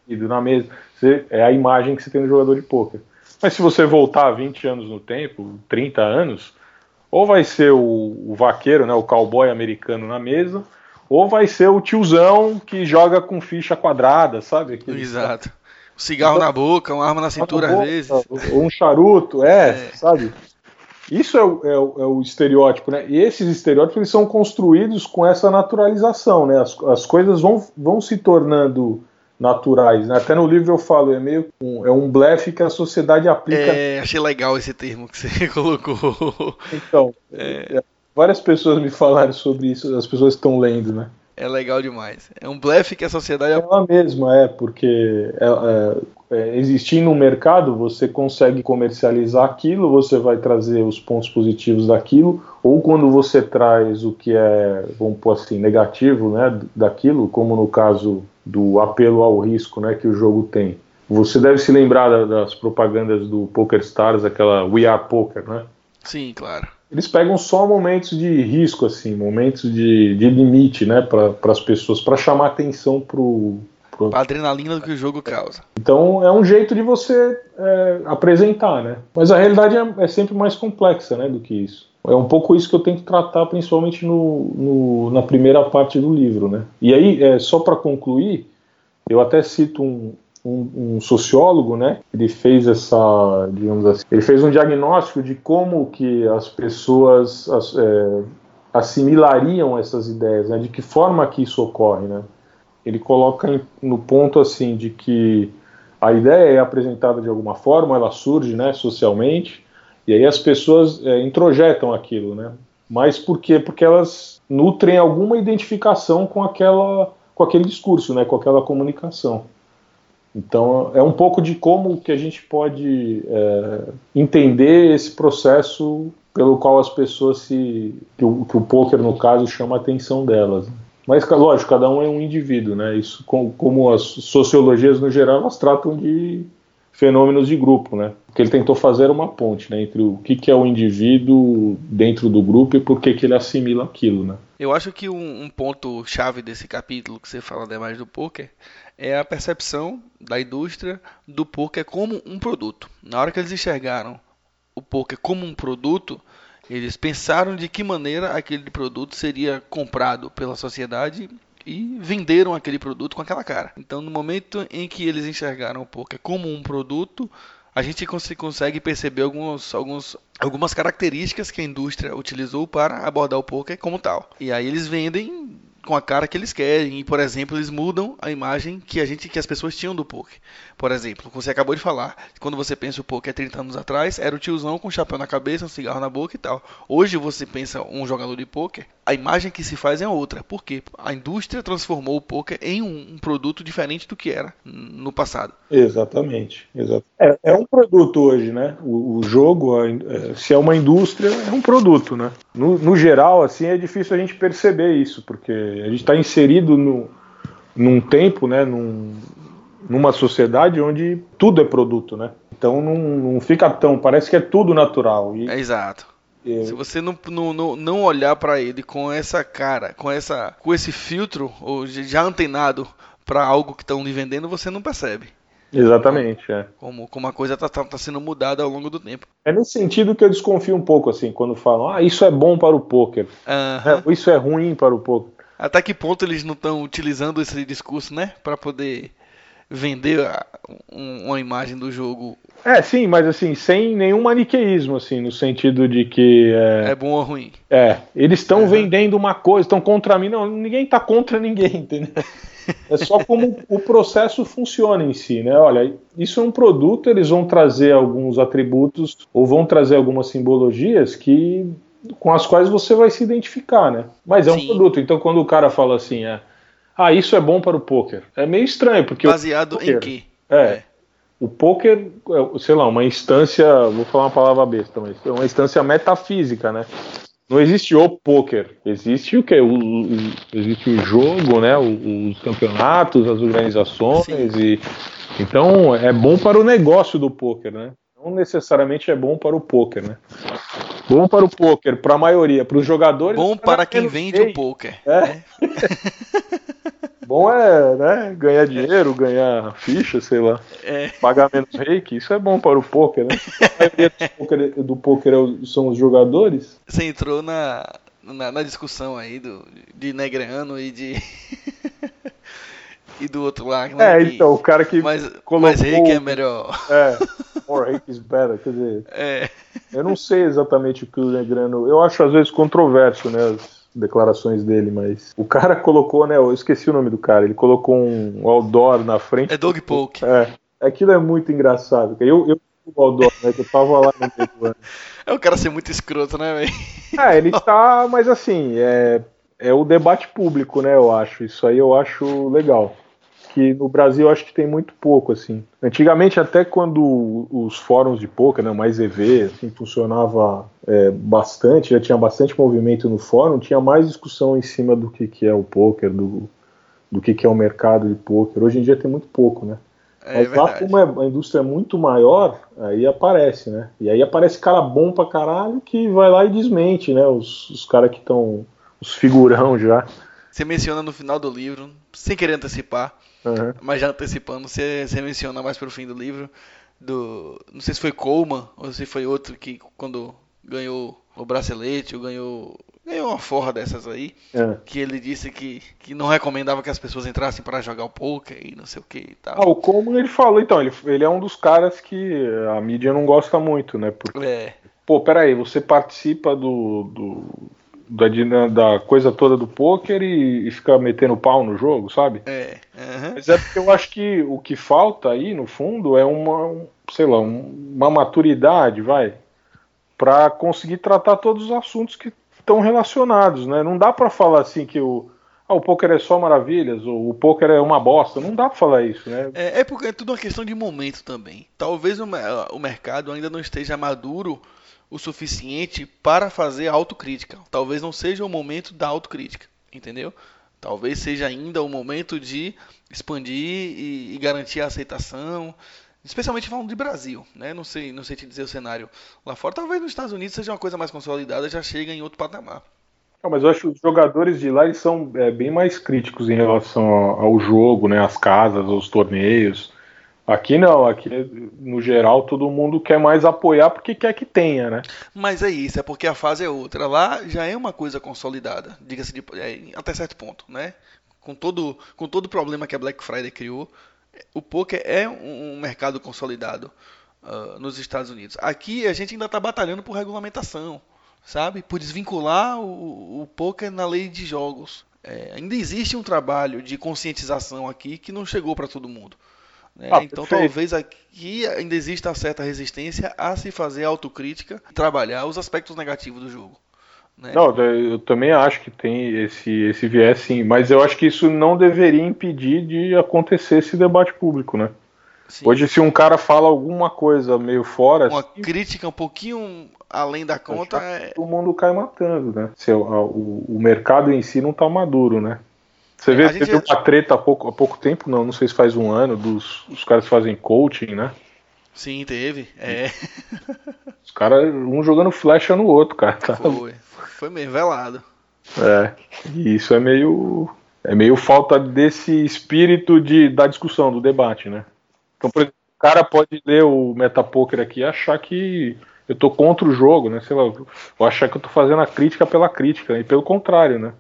de É. na mesa. Você- é a imagem que você tem do jogador de pôquer. Mas se você voltar 20 anos no tempo, 30 anos, ou vai ser o, o vaqueiro, né, o cowboy americano na mesa, ou vai ser o tiozão que joga com ficha quadrada, sabe? Aquele- Exato. O cigarro na boca, uma arma na cintura às boca, vezes. Ou um charuto, é, É. sabe? Isso é o, é o- é o estereótipo, né? E esses estereótipos eles são construídos com essa naturalização, né? As, as coisas vão, vão se tornando naturais, né? Até no livro eu falo, é meio um, é um blefe que a sociedade aplica. É, achei legal esse termo que você colocou. Então, é, várias pessoas me falaram sobre isso, as pessoas estão lendo, né? É legal demais. É um blefe que a sociedade. Ela mesma é, porque é, é, é, existindo no mercado, você consegue comercializar aquilo, você vai trazer os pontos positivos daquilo, ou quando você traz o que é, vamos pôr assim, negativo né, daquilo, como no caso do apelo ao risco né, que o jogo tem. Você deve se lembrar da- das propagandas do Poker Stars, aquela We Are Poker, né? Sim, claro. Eles pegam só momentos de risco, assim, momentos de, de limite, né, para as pessoas, para chamar atenção pro, pro- A adrenalina do que o jogo causa. Então é um jeito de você é, apresentar, né? Mas a realidade é, é sempre mais complexa, né, do que isso. É um pouco isso que eu tento tratar, principalmente no, no- na primeira parte do livro, né? E aí, é, só para concluir, eu até cito um, um, um sociólogo, né? Ele fez essa, digamos assim, ele fez um diagnóstico de como que as pessoas as- é, assimilariam essas ideias, né? De que forma que isso ocorre, né? Ele coloca em- no ponto assim de que a ideia é apresentada de alguma forma, ela surge, né, socialmente, e aí as pessoas é, introjetam aquilo, né? Mas por quê? Porque elas nutrem alguma identificação com aquela, com aquele discurso, né, com aquela comunicação. Então é um pouco de como que a gente pode é, entender esse processo pelo qual as pessoas se. que o, que o poker, no caso, chama a atenção delas. Mas, lógico, cada um é um indivíduo, né? Isso, como as sociologias no geral, elas tratam de fenômenos de grupo, né? O que ele tentou fazer uma ponte, né? Entre o que, que é o indivíduo dentro do grupo e por que, que ele assimila aquilo, né? Eu acho que um, um ponto chave desse capítulo que você fala demais do poker é a percepção da indústria do poker como um produto. Na hora que eles enxergaram o poker como um produto, eles pensaram de que maneira aquele produto seria comprado pela sociedade e venderam aquele produto com aquela cara. Então, no momento em que eles enxergaram o poker como um produto, a gente consegue perceber alguns, alguns, algumas características que a indústria utilizou para abordar o poker como tal. E aí eles vendem com a cara que eles querem. E, por exemplo, eles mudam a imagem que a gente que as pessoas tinham do poker. Por exemplo, você acabou de falar, quando você pensa o poker 30 anos atrás, era o tiozão com chapéu na cabeça, um cigarro na boca e tal. Hoje você pensa um jogador de poker, a imagem que se faz é outra. Por quê? A indústria transformou o poker em um, um produto diferente do que era no passado. Exatamente. Exato. É, é um produto hoje, né? O, o jogo, a, é, se é uma indústria, é um produto, né? No, no, geral, assim, é difícil a gente perceber isso, porque a gente está inserido no, num tempo, né? Num, numa sociedade onde tudo é produto, né? Então não, não fica tão. Parece que é tudo natural. E, é exato. É. Se você não, não, não olhar para ele com essa cara, com essa com esse filtro, ou já antenado para algo que estão lhe vendendo, você não percebe. Exatamente, é. Como, como a coisa está tá, tá sendo mudada ao longo do tempo. É nesse sentido que eu desconfio um pouco, assim, quando falam, ah, isso é bom para o poker, uhum. é, isso é ruim para o poker. Até que ponto eles não estão utilizando esse discurso, né, para poder vender uma imagem do jogo é, sim, mas assim, sem nenhum maniqueísmo, assim, no sentido de que. É, é bom ou ruim. É, eles estão vendendo uma coisa, estão contra mim. Não, ninguém está contra ninguém, entendeu? É só como o processo funciona em si, né? Olha, isso é um produto, eles vão trazer alguns atributos ou vão trazer algumas simbologias que com as quais você vai se identificar, né? Mas é Sim. um produto. Então, quando o cara fala assim, é, ah, isso é bom para o poker, é meio estranho porque baseado poker, em quê? É, é, o poker, é, sei lá, uma instância, vou falar uma palavra besta, mas é uma instância metafísica, né? Não existe o poker, existe o que? O, o, existe o jogo, né? O, os campeonatos, as organizações Sim. e então é bom para o negócio do poker, né? Não necessariamente é bom para o poker, né? Bom para o poker, para a maioria, para os jogadores. Bom para quem vende o poker. É. Né? Bom é né, ganhar dinheiro, ganhar ficha, sei lá. É. Pagar menos reiki, isso é bom para o poker, né? A maioria do poker, do poker é são os jogadores. Você entrou na, na, na discussão aí do, de Negreano e de. e do outro lá. Né, é, então, o cara que. Mas, colocou, mas reiki é melhor. É, more reiki is better. Quer dizer. É. Eu não sei exatamente o que o Negrano. Eu acho às vezes controverso, né? declarações dele, mas o cara colocou, né? Eu esqueci o nome do cara. Ele colocou um outdoor na frente. É Dog Poke. É. Aquilo é muito engraçado. Eu, eu o outdoor, né? Que eu tava lá no meio do ano. É o cara ser muito escroto, né, velho? É, ele tá, mas assim, é, é o debate público, né? Eu acho. Isso aí eu acho legal que no Brasil eu acho que tem muito pouco, assim. Antigamente, até quando os fóruns de poker, né, mais EV, assim, funcionava é, bastante, já tinha bastante movimento no fórum, tinha mais discussão em cima do que, que é o poker, do, do que, que é o mercado de poker. Hoje em dia tem muito pouco, né? É, Mas lá como é, a indústria é muito maior, aí aparece, né? E aí aparece cara bom pra caralho que vai lá e desmente, né? Os, os caras que estão. Os figurão já. Você menciona no final do livro, sem querer antecipar, Uhum. Mas já antecipando, você, você menciona mais pro fim do livro do. Não sei se foi Coleman ou se foi outro que quando ganhou o bracelete ou ganhou. Ganhou uma forra dessas aí. É. Que ele disse que, que não recomendava que as pessoas entrassem para jogar o poker e não sei o que e tal. Ah, o Coleman ele falou, então, ele, ele é um dos caras que a mídia não gosta muito, né? Porque, é. pô, peraí, você participa do, do da, da coisa toda do poker e, e ficar metendo pau no jogo, sabe? É. Uhum. Mas é porque eu acho que o que falta aí, no fundo, é uma, sei lá, uma maturidade, vai, para conseguir tratar todos os assuntos que estão relacionados, né? Não dá para falar assim que o ah, o poker é só maravilhas, ou o poker é uma bosta. Não dá pra falar isso, né? É, é porque é tudo uma questão de momento também. Talvez o, o mercado ainda não esteja maduro o suficiente para fazer autocrítica. Talvez não seja o momento da autocrítica, entendeu? Talvez seja ainda o momento de expandir e, e garantir a aceitação, especialmente falando de Brasil, né? Não sei, não sei te dizer o cenário lá fora. Talvez nos Estados Unidos seja uma coisa mais consolidada, já chega em outro patamar. Não, mas eu acho que os jogadores de lá eles são é, bem mais críticos em relação ao jogo, né? As casas, aos torneios. Aqui não, aqui no geral todo mundo quer mais apoiar porque quer que tenha, né? Mas é isso, é porque a fase é outra. Lá já é uma coisa consolidada, diga-se de, é, até certo ponto, né? Com todo, com todo o problema que a Black Friday criou, o poker é um, um mercado consolidado uh, nos Estados Unidos. Aqui a gente ainda está batalhando por regulamentação, sabe? Por desvincular o, o poker na lei de jogos. É, ainda existe um trabalho de conscientização aqui que não chegou para todo mundo. Né? Ah, então talvez aqui ainda exista certa resistência a se fazer autocrítica e trabalhar os aspectos negativos do jogo. Né? Não, eu também acho que tem esse, esse viés sim, mas eu acho que isso não deveria impedir de acontecer esse debate público, né? Sim. Hoje, se um cara fala alguma coisa meio fora. Uma assim, crítica um pouquinho além da conta. É... O mundo cai matando, né? Se, o, o, o mercado em si não está maduro, né? Você vê, teve gente... uma treta há pouco, há pouco tempo, não, não sei se faz um ano, dos os caras que fazem coaching, né? Sim, teve. É. Os caras, um jogando flecha no outro, cara. Tá? Foi. Foi meio velado. É. E isso é meio. É meio falta desse espírito de, da discussão, do debate, né? Então, por exemplo, o cara pode ler o Metapoker aqui e achar que eu tô contra o jogo, né? Sei lá, ou achar que eu tô fazendo a crítica pela crítica, né? e pelo contrário, né?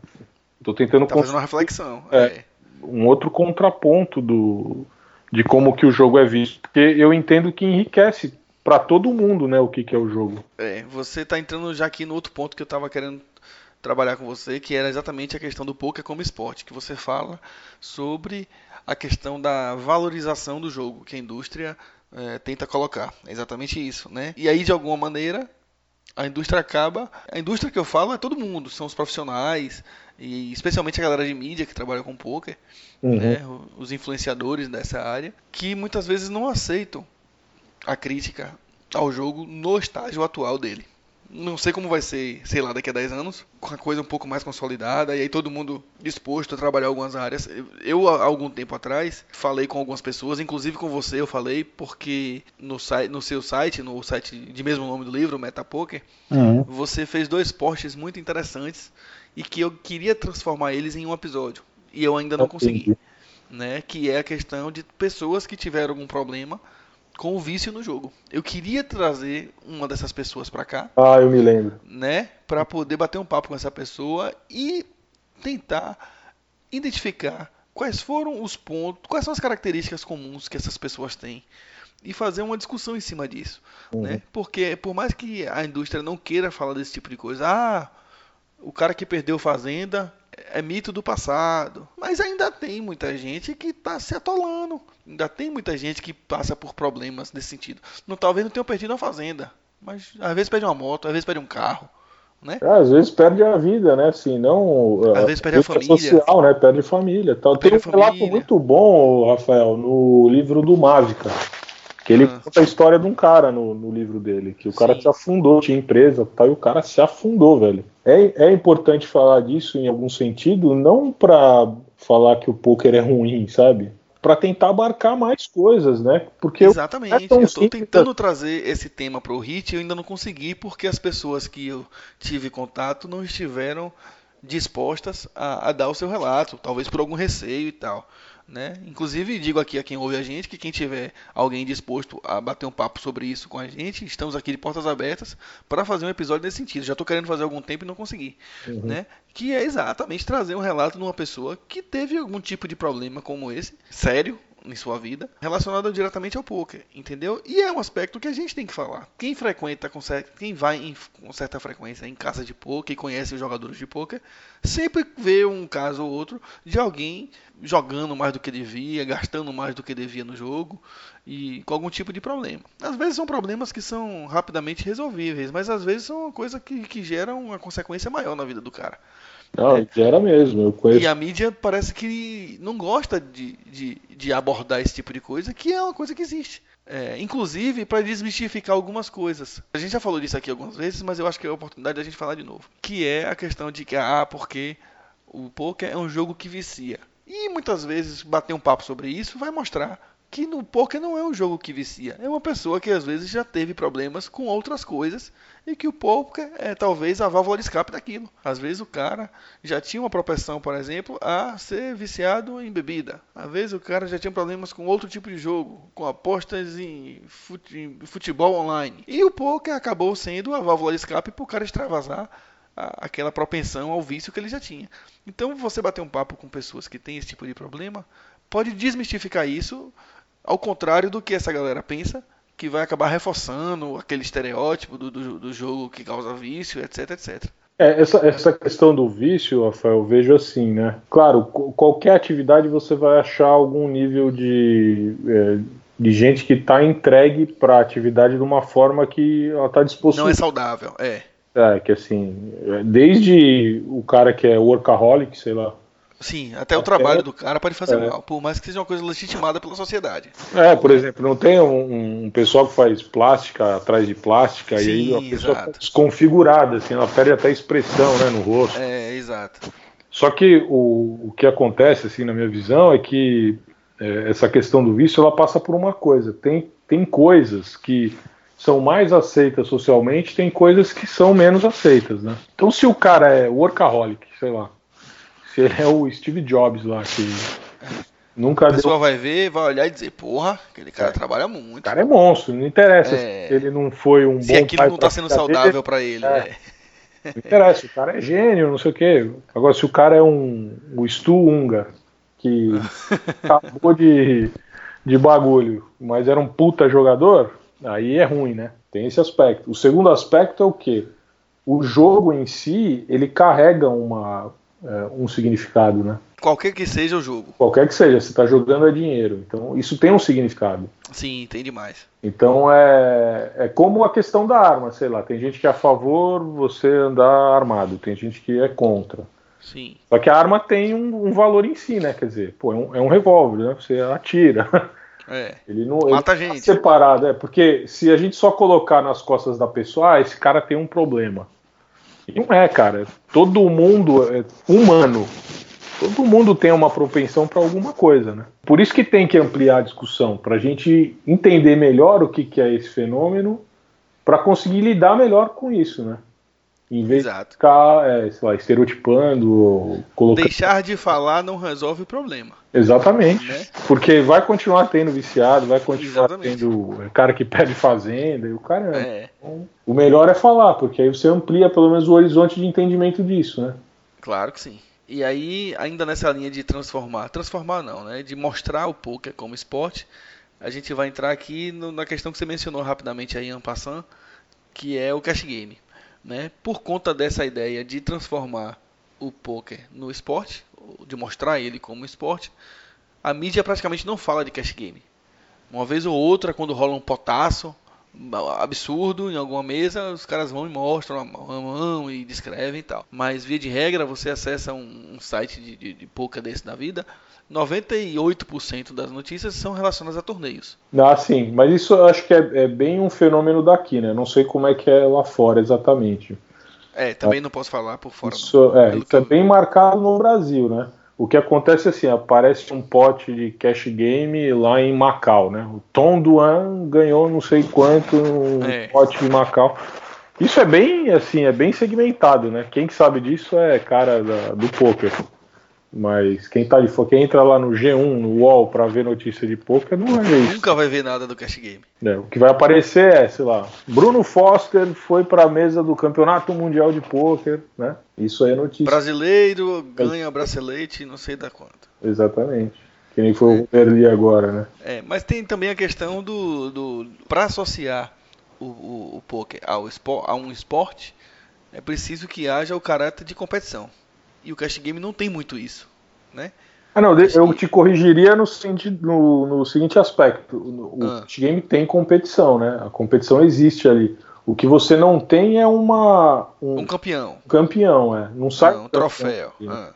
Tô tentando tá fazendo uma reflexão. É, é. Um outro contraponto do de como que o jogo é visto, porque eu entendo que enriquece para todo mundo, né, o que, que é o jogo. É, você tá entrando já aqui no outro ponto que eu tava querendo trabalhar com você, que era exatamente a questão do poker como esporte, que você fala sobre a questão da valorização do jogo que a indústria é, tenta colocar. É exatamente isso, né? E aí de alguma maneira a indústria acaba. A indústria que eu falo é todo mundo, são os profissionais, e especialmente a galera de mídia que trabalha com poker, uhum. né, os influenciadores dessa área, que muitas vezes não aceitam a crítica ao jogo no estágio atual dele. Não sei como vai ser, sei lá, daqui a 10 anos, com a coisa um pouco mais consolidada, e aí todo mundo disposto a trabalhar algumas áreas. Eu, há algum tempo atrás, falei com algumas pessoas, inclusive com você eu falei, porque no, site, no seu site, no site de mesmo nome do livro, Metapoker, uhum. você fez dois posts muito interessantes e que eu queria transformar eles em um episódio. E eu ainda não consegui. Né? Que é a questão de pessoas que tiveram algum problema com o vício no jogo. Eu queria trazer uma dessas pessoas para cá. Ah, eu me lembro. Né? Para poder bater um papo com essa pessoa e tentar identificar quais foram os pontos, quais são as características comuns que essas pessoas têm e fazer uma discussão em cima disso, uhum. né? Porque por mais que a indústria não queira falar desse tipo de coisa, ah, o cara que perdeu fazenda é mito do passado. Mas ainda tem muita gente que está se atolando. Ainda tem muita gente que passa por problemas nesse sentido. Não, talvez não tenha perdido a fazenda. Mas às vezes perde uma moto, às vezes perde um carro. Né? É, às vezes perde a vida, né? Assim, não. Às vezes perde a família. social, né? Perde família. Tal. Tem um relato muito bom, Rafael, no livro do Mágica. Que ele ah. conta a história de um cara no, no livro dele, que o Sim. cara se afundou, tinha empresa tal, e o cara se afundou, velho. É, é importante falar disso em algum sentido, não para falar que o poker é ruim, sabe? Para tentar abarcar mais coisas, né? Porque Exatamente. É eu estou tentando trazer esse tema para o HIT e eu ainda não consegui porque as pessoas que eu tive contato não estiveram dispostas a, a dar o seu relato, talvez por algum receio e tal. Né? Inclusive, digo aqui a quem ouve a gente que quem tiver alguém disposto a bater um papo sobre isso com a gente, estamos aqui de portas abertas para fazer um episódio nesse sentido. Já estou querendo fazer algum tempo e não consegui. Uhum. Né? Que é exatamente trazer um relato de uma pessoa que teve algum tipo de problema como esse, sério, em sua vida relacionada diretamente ao poker, entendeu? E é um aspecto que a gente tem que falar. Quem frequenta, com certa, quem vai em, com certa frequência em casa de poker e conhece os jogadores de poker, sempre vê um caso ou outro de alguém jogando mais do que devia, gastando mais do que devia no jogo e com algum tipo de problema. Às vezes são problemas que são rapidamente resolvíveis, mas às vezes são uma coisa que, que gera uma consequência maior na vida do cara. Não, é. era mesmo. Eu conheço... E a mídia parece que não gosta de, de, de, abordar esse tipo de coisa, que é uma coisa que existe. É, inclusive para desmistificar algumas coisas. A gente já falou disso aqui algumas vezes, mas eu acho que é a oportunidade da gente falar de novo. Que é a questão de que, ah, porque o poker é um jogo que vicia. E muitas vezes bater um papo sobre isso vai mostrar que no poker não é um jogo que vicia. É uma pessoa que às vezes já teve problemas com outras coisas e que o poker é talvez a válvula de escape daquilo. Às vezes o cara já tinha uma propensão, por exemplo, a ser viciado em bebida. Às vezes o cara já tinha problemas com outro tipo de jogo, com apostas em futebol online. E o poker acabou sendo a válvula de escape para o cara extravasar aquela propensão ao vício que ele já tinha. Então, você bater um papo com pessoas que têm esse tipo de problema pode desmistificar isso ao contrário do que essa galera pensa, que vai acabar reforçando aquele estereótipo do, do, do jogo que causa vício, etc, etc. É, essa, essa questão do vício, Rafael, eu vejo assim, né? Claro, qualquer atividade você vai achar algum nível de, é, de gente que está entregue para a atividade de uma forma que ela está disposta. Não é saudável, é. É, que assim, é, desde o cara que é workaholic, sei lá, Sim, até o trabalho do cara pode fazer é. mal, por mais que seja uma coisa legitimada pela sociedade. É, por exemplo, não tem um, um pessoal que faz plástica atrás de plástica Sim, e aí a pessoa exato. desconfigurada, assim, ela perde até expressão né, no rosto. É, exato. Só que o, o que acontece, assim, na minha visão, é que é, essa questão do vício ela passa por uma coisa. Tem, tem coisas que são mais aceitas socialmente, tem coisas que são menos aceitas, né? Então, se o cara é workaholic, sei lá, se ele é o Steve Jobs lá, que nunca. A pessoa deu... vai ver, vai olhar e dizer, porra, aquele cara é. trabalha muito. O cara é monstro, não interessa é... se ele não foi um se bom. Se aquilo não tá sendo saudável para ele. É. Né? Não interessa, o cara é gênio, não sei o quê. Agora, se o cara é um. O Stu Unga, que acabou de, de bagulho, mas era um puta jogador, aí é ruim, né? Tem esse aspecto. O segundo aspecto é o quê? O jogo em si, ele carrega uma é, um significado, né? Qualquer que seja o jogo. Qualquer que seja, você está jogando é dinheiro. Então isso tem um significado. Sim, tem demais. Então é, é como a questão da arma, sei lá. Tem gente que é a favor você andar armado, tem gente que é contra. Sim. Só que a arma tem um, um valor em si, né? Quer dizer, pô, é um, é um revólver, né? Você atira. É. Ele não mata ele tá gente. Tá separado, é porque se a gente só colocar nas costas da pessoa, ah, esse cara tem um problema. E não é, cara. Todo mundo é humano. Todo mundo tem uma propensão para alguma coisa, né? Por isso que tem que ampliar a discussão, para a gente entender melhor o que, que é esse fenômeno, para conseguir lidar melhor com isso, né? Em vez Exato. de ficar, é, sei lá, estereotipando, colocando... Deixar de falar não resolve o problema. Exatamente. Né? Porque vai continuar tendo viciado, vai continuar Exatamente. tendo cara que perde fazenda e o cara. É. Então, o melhor é falar, porque aí você amplia pelo menos o horizonte de entendimento disso, né? Claro que sim. E aí, ainda nessa linha de transformar, transformar não, né? De mostrar o poker como esporte, a gente vai entrar aqui no, na questão que você mencionou rapidamente aí, en passant, que é o cash game né, por conta dessa ideia de transformar o poker no esporte, de mostrar ele como esporte, a mídia praticamente não fala de cash game. Uma vez ou outra, quando rola um potaço absurdo em alguma mesa, os caras vão e mostram a mão e descrevem e tal. Mas via de regra, você acessa um, um site de, de, de poker desse da vida, 98% das notícias são relacionadas a torneios. Ah, sim, mas isso eu acho que é, é, bem um fenômeno daqui, né? Não sei como é que é lá fora exatamente. É, também é. não posso falar por fora. Isso, é, isso é bem marcado no Brasil, né? O que acontece é assim, aparece um pote de cash game lá em Macau, né? O Tom Duan ganhou não sei quanto um é. pote de Macau. Isso é bem assim, é bem segmentado, né? Quem sabe disso é cara da, do poker. Mas quem tá de quem entra lá no G1, no UOL, para ver notícia de poker, não vai ver isso. Nunca vai ver nada do Cash Game. É, o que vai aparecer é, sei lá, Bruno Foster foi para a mesa do Campeonato Mundial de Poker, né? Isso aí é notícia. Brasileiro ganha bracelete, não sei da quanto. Exatamente. Que nem foi o Verli agora, né? É, mas tem também a questão do. do para associar o, o, o poker ao a um esporte, é preciso que haja o caráter de competição. E o Cash Game não tem muito isso, né? Ah, não, eu te corrigiria no, no, no seguinte aspecto. O ah. Cash Game tem competição, né? A competição existe ali. O que você não tem é uma. Um, um campeão. Um campeão, é. Não sai. Ah, um troféu. Ah.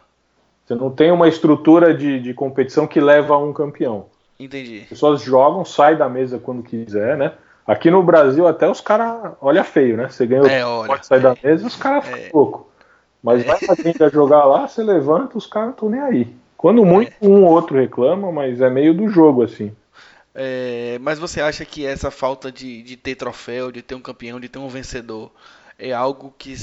Você não tem uma estrutura de, de competição que leva a um campeão. Entendi. As pessoas jogam, sai da mesa quando quiser, né? Aqui no Brasil até os caras olha feio, né? Você ganha É, olha, pode sair é. da mesa, os caras É. ficam loucos. Mas vai pra quem quer jogar lá, você levanta, os caras estão nem aí. Quando muito, um ou outro reclama, mas é meio do jogo, assim. É, mas você acha que essa falta de, de ter troféu, de ter um campeão, de ter um vencedor, é algo que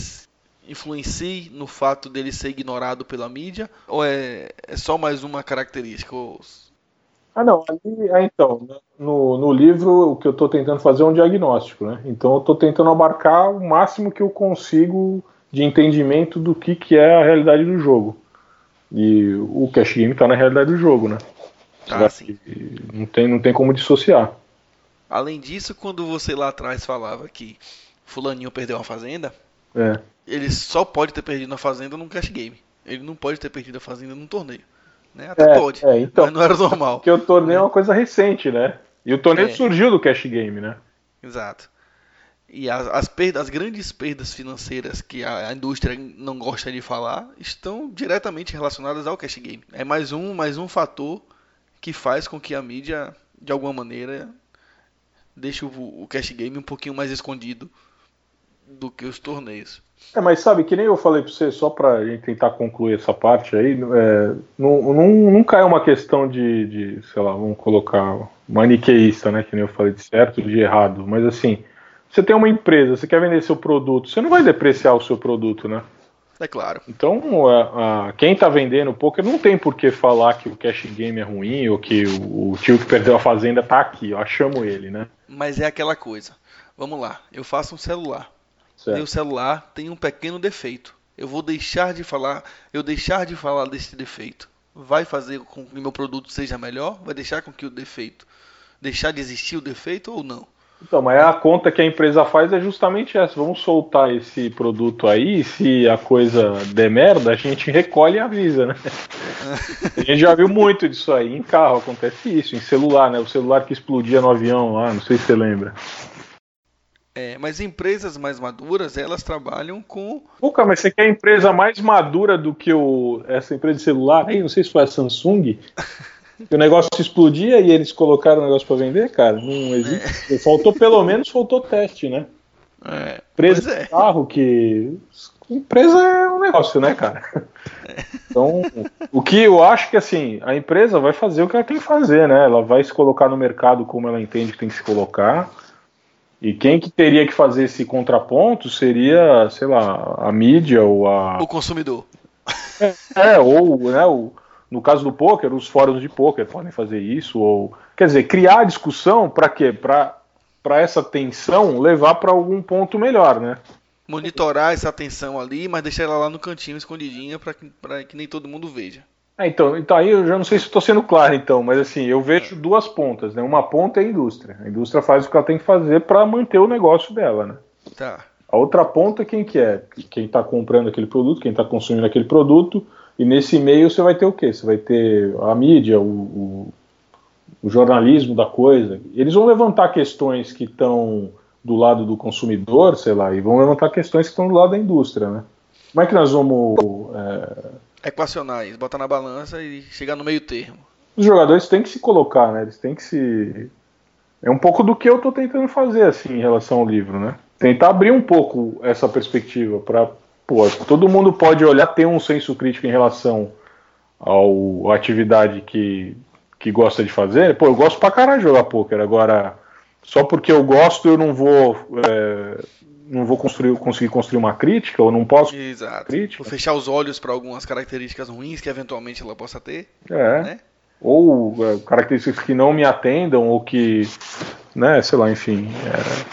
influencie no fato dele ser ignorado pela mídia? Ou é, é só mais uma característica? Ou- Ah, não, ali, é, então, no, no livro o que eu estou tentando fazer é um diagnóstico, né? Então eu estou tentando abarcar o máximo que eu consigo de entendimento do que, que é a realidade do jogo. E o cash game está na realidade do jogo, né? Ah, sim. Não tem, não tem como dissociar. Além disso, quando você lá atrás falava que fulaninho perdeu uma fazenda, É. ele só pode ter perdido uma fazenda num cash game. Ele não pode ter perdido a fazenda num torneio. Né? Até É, pode, é, então. mas não era normal. Porque o torneio é uma coisa recente, né? E o torneio É. surgiu do cash game, né? Exato. E as, as, perdas, as grandes perdas financeiras que a, a indústria não gosta de falar estão diretamente relacionadas ao cash game. É mais um, mais um fator que faz com que a mídia, de alguma maneira, deixe o, o cash game um pouquinho mais escondido do que os torneios. É, mas sabe, que nem eu falei pra você, só pra gente tentar concluir essa parte aí, é, não, não, nunca é uma questão de, de, sei lá, vamos colocar maniqueísta, né? Que nem eu falei de certo de errado. Mas assim, você tem uma empresa, você quer vender seu produto, você não vai depreciar o seu produto, né? É claro. Então, a, a- quem tá vendendo poker não tem por que falar que o cash game é ruim ou que o, o tio que perdeu a fazenda tá aqui, ó, chamo ele, né? Mas é aquela coisa. Vamos lá, eu faço um celular. Meu Certo. celular tem um pequeno defeito. Eu vou deixar de falar, eu deixar de falar desse defeito. Vai fazer com que meu produto seja melhor? Vai deixar com que o defeito deixar de existir o defeito ou não? Então, mas a conta que a empresa faz é justamente essa. Vamos soltar esse produto aí, se a coisa der merda, a gente recolhe e avisa, né? A gente já viu muito disso aí. Em carro acontece isso, em celular, né? O celular que explodia no avião lá, não sei se você lembra. É, mas empresas mais maduras, elas trabalham com cara, mas você quer empresa mais madura do que o, essa empresa de celular aí? Não sei se foi a Samsung. O negócio explodia e eles colocaram o negócio pra vender, cara. Não existe. Faltou pelo menos, faltou teste, né? é, Empresa é. de carro que. Empresa é um negócio, né, cara? Então, o que eu acho que assim, a empresa vai fazer o que ela tem que fazer, né? Ela vai se colocar no mercado como ela entende que tem que se colocar. E quem que teria que fazer esse contraponto seria, sei lá, a mídia ou a. o consumidor. É, ou, né, o, no caso do poker, os fóruns de poker podem fazer isso, ou. Quer dizer, criar discussão para quê? Para essa tensão levar para algum ponto melhor, né? Monitorar essa atenção ali, mas deixar ela lá no cantinho escondidinha para que, pra que nem todo mundo veja. É, então, então aí eu já não sei se estou sendo claro, então, mas assim, eu vejo duas pontas, né? Uma ponta é a indústria. A indústria faz o que ela tem que fazer para manter o negócio dela, né? Tá. A outra ponta, quem que é? Quem está comprando aquele produto, quem está consumindo aquele produto, e nesse meio você vai ter o quê? Você vai ter a mídia, o, o, o jornalismo da coisa. Eles vão levantar questões que estão do lado do consumidor, sei lá, e vão levantar questões que estão do lado da indústria, né? Como é que nós vamos. é, Equacionar isso, botar na balança e chegar no meio termo. os jogadores têm que se colocar, né? Eles têm que se. É um pouco do que eu tô tentando fazer, assim, em relação ao livro, né? Tentar abrir um pouco essa perspectiva para Pô, todo mundo pode olhar, ter um senso crítico em relação ao, à atividade que, que gosta de fazer. Pô, eu gosto pra caralho de jogar poker. Agora, só porque eu gosto, eu não vou. é, não vou construir, conseguir construir uma crítica, ou não posso. Exato. Crítica. Vou fechar os olhos para algumas características ruins que eventualmente ela possa ter, É. né? ou é, características que não me atendam ou que, né, sei lá, enfim, é,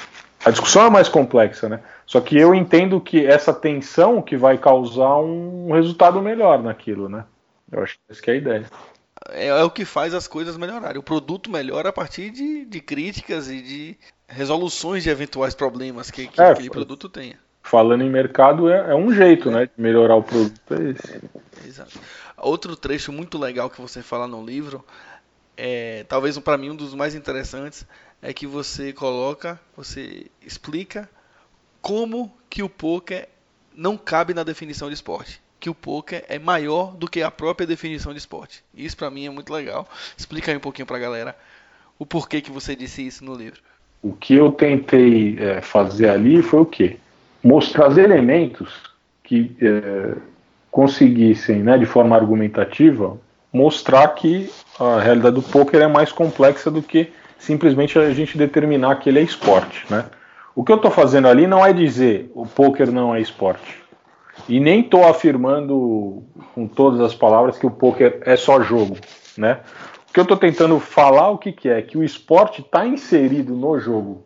a discussão é mais complexa, né? Só que eu entendo que essa tensão que vai causar um resultado melhor naquilo, né? Eu acho que essa que é a ideia. É, é o que faz as coisas melhorarem. O produto melhora a partir de, de críticas e de resoluções de eventuais problemas que, que É, aquele produto tenha. Falando em mercado, é, é um jeito, né, de melhorar o produto. É esse. Exato. Outro trecho muito legal que você fala no livro, é, talvez para mim um dos mais interessantes, é que você coloca, você explica como que o poker não cabe na definição de esporte. Que o poker é maior do que a própria definição de esporte. Isso para mim é muito legal. Explica aí um pouquinho para a galera o porquê que você disse isso no livro. O que eu tentei é, fazer ali foi o quê? Mostrar elementos que é, conseguissem, né, de forma argumentativa, mostrar que a realidade do poker é mais complexa do que simplesmente a gente determinar que ele é esporte, né? O que eu estou fazendo ali não é dizer o poker não é esporte. E nem estou afirmando com todas as palavras que o poker é só jogo, né? O que eu estou tentando falar o que, que é que o esporte está inserido no jogo,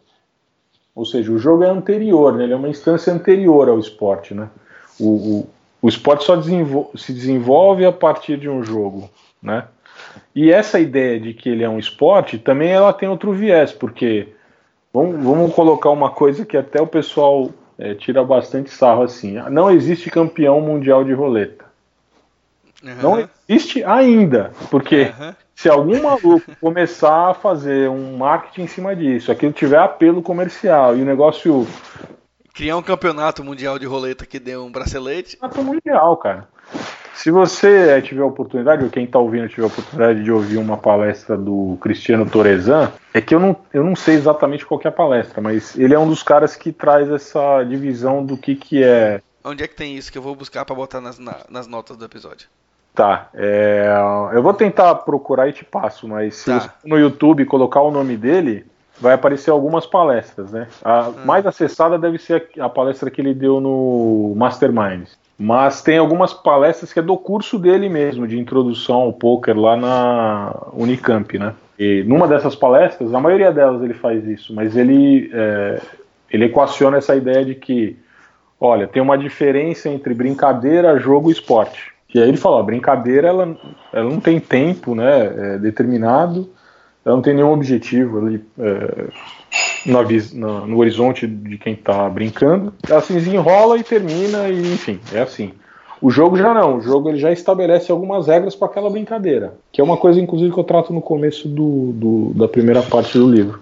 ou seja, o jogo é anterior, né? ele é uma instância anterior ao esporte, né? O, o, o esporte só desenvol se desenvolve a partir de um jogo, né? E essa ideia de que ele é um esporte também ela tem outro viés, porque vamos, vamos colocar uma coisa que até o pessoal é, tira bastante sarro assim. Não existe campeão mundial de roleta. Uhum. Não existe ainda, porque uhum. se algum maluco começar a fazer um marketing em cima disso, aquilo tiver apelo comercial e o negócio criar um campeonato mundial de roleta que dê um bracelete. Campeonato mundial, cara. Se você eh, tiver a oportunidade, ou quem está ouvindo tiver a oportunidade de ouvir uma palestra do Cristiano Torezan, é que eu não, eu não sei exatamente qual é a palestra, mas ele é um dos caras que traz essa divisão do que, que é. Onde é que tem isso que eu vou buscar para botar nas, na, nas notas do episódio? Tá, é, eu vou tentar procurar e te passo, mas se tá. você no YouTube colocar o nome dele, vai aparecer algumas palestras, né? A hum. mais acessada deve ser a, a palestra que ele deu no Mastermind. Mas tem algumas palestras que é do curso dele mesmo, de introdução ao poker lá na Unicamp, né? E numa dessas palestras, a maioria delas ele faz isso, mas ele, é, ele equaciona essa ideia de que, olha, tem uma diferença entre brincadeira, jogo e esporte. E aí ele fala, a brincadeira ela, ela não tem tempo né, é determinado, ela não tem nenhum objetivo ali é, na, na, no horizonte de quem está brincando. Ela se desenrola e termina, e enfim, é assim. O jogo já não, o jogo ele já estabelece algumas regras para aquela brincadeira, que é uma coisa, inclusive, que eu trato no começo do, do, da primeira parte do livro.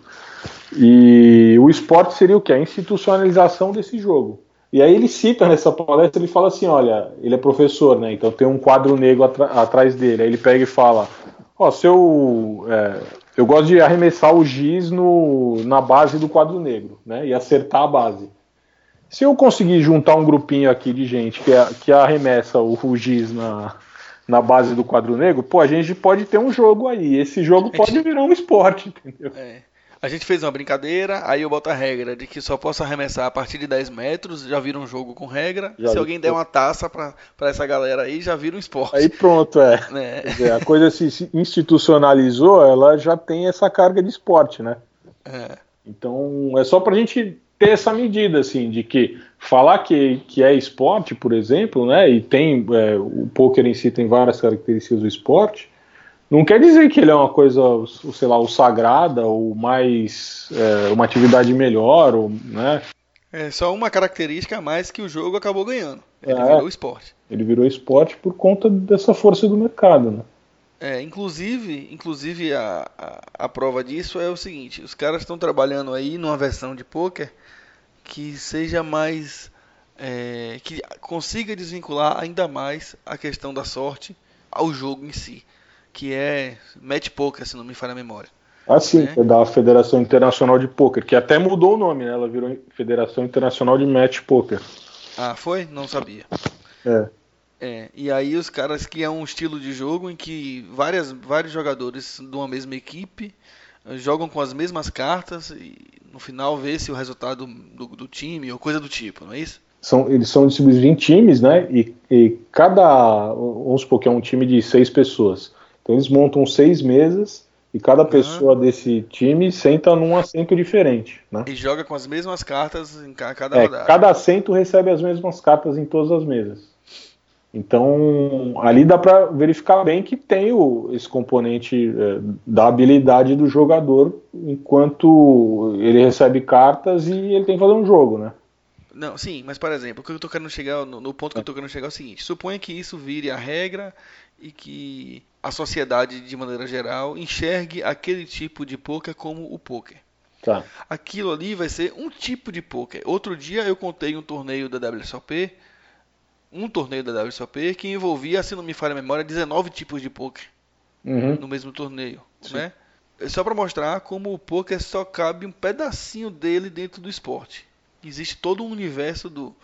E o esporte seria o que? A institucionalização desse jogo. E aí ele cita nessa palestra, ele fala assim, olha, ele é professor, né? Então tem um quadro negro atrás dele. Aí ele pega e fala, ó, oh, seu é, eu gosto de arremessar o giz no, na base do quadro negro, né? E acertar a base. Se eu conseguir juntar um grupinho aqui de gente que, que arremessa o, o giz na, na base do quadro negro, pô, a gente pode ter um jogo aí. Esse jogo pode virar um esporte, entendeu? É. A gente fez uma brincadeira, aí eu boto a regra de que só posso arremessar a partir de 10 metros, já vira um jogo com regra. Já se alguém der uma taça pra essa galera aí, já vira um esporte. Aí pronto, é. é. Dizer, a coisa se institucionalizou, ela já tem essa carga de esporte, né? É. Então é só pra gente ter essa medida, assim, de que falar que, que é esporte, por exemplo, né? E tem. É, o poker em si tem várias características do esporte não quer dizer que ele é uma coisa, sei lá, o sagrada, ou mais é, uma atividade melhor, ou, né? É só uma característica a mais que o jogo acabou ganhando. Ele é, virou esporte. Ele virou esporte por conta dessa força do mercado, né? É, inclusive, inclusive a, a, a prova disso é o seguinte: os caras estão trabalhando aí numa versão de poker que seja mais é, que consiga desvincular ainda mais a questão da sorte ao jogo em si que é Match Poker, se não me falha a memória. Ah, sim, né? é da Federação Internacional de Poker, que até mudou o nome, né? Ela virou Federação Internacional de Match Poker. Ah, foi? Não sabia. É. É, e aí os caras que é um estilo de jogo em que várias, vários jogadores de uma mesma equipe eh, jogam com as mesmas cartas e no final vê se o resultado do, do time ou coisa do tipo, não é isso? São, eles são distribuídos em times, né? E, e cada. Vamos supor que é um time de seis pessoas. Então eles montam seis mesas e cada uhum. pessoa desse time senta num assento diferente. Né? E joga com as mesmas cartas em cada é, rodada. Cada assento recebe as mesmas cartas em todas as mesas. Então ali dá para verificar bem que tem o, esse componente é, da habilidade do jogador enquanto ele recebe cartas e ele tem que fazer um jogo, né? Não, sim, mas por exemplo, o que eu tô querendo chegar, no, no ponto que eu tô querendo chegar é o seguinte: suponha que isso vire a regra e que a sociedade, de maneira geral, enxergue aquele tipo de poker como o poker. Tá. Aquilo ali vai ser um tipo de poker. Outro dia eu contei um torneio da WSOP um torneio da WSOP que envolvia, se não me falha a memória, 19 tipos de poker Uhum. no mesmo torneio, Sim. né? É só para mostrar como o poker só cabe um pedacinho dele dentro do esporte. Existe todo um universo do,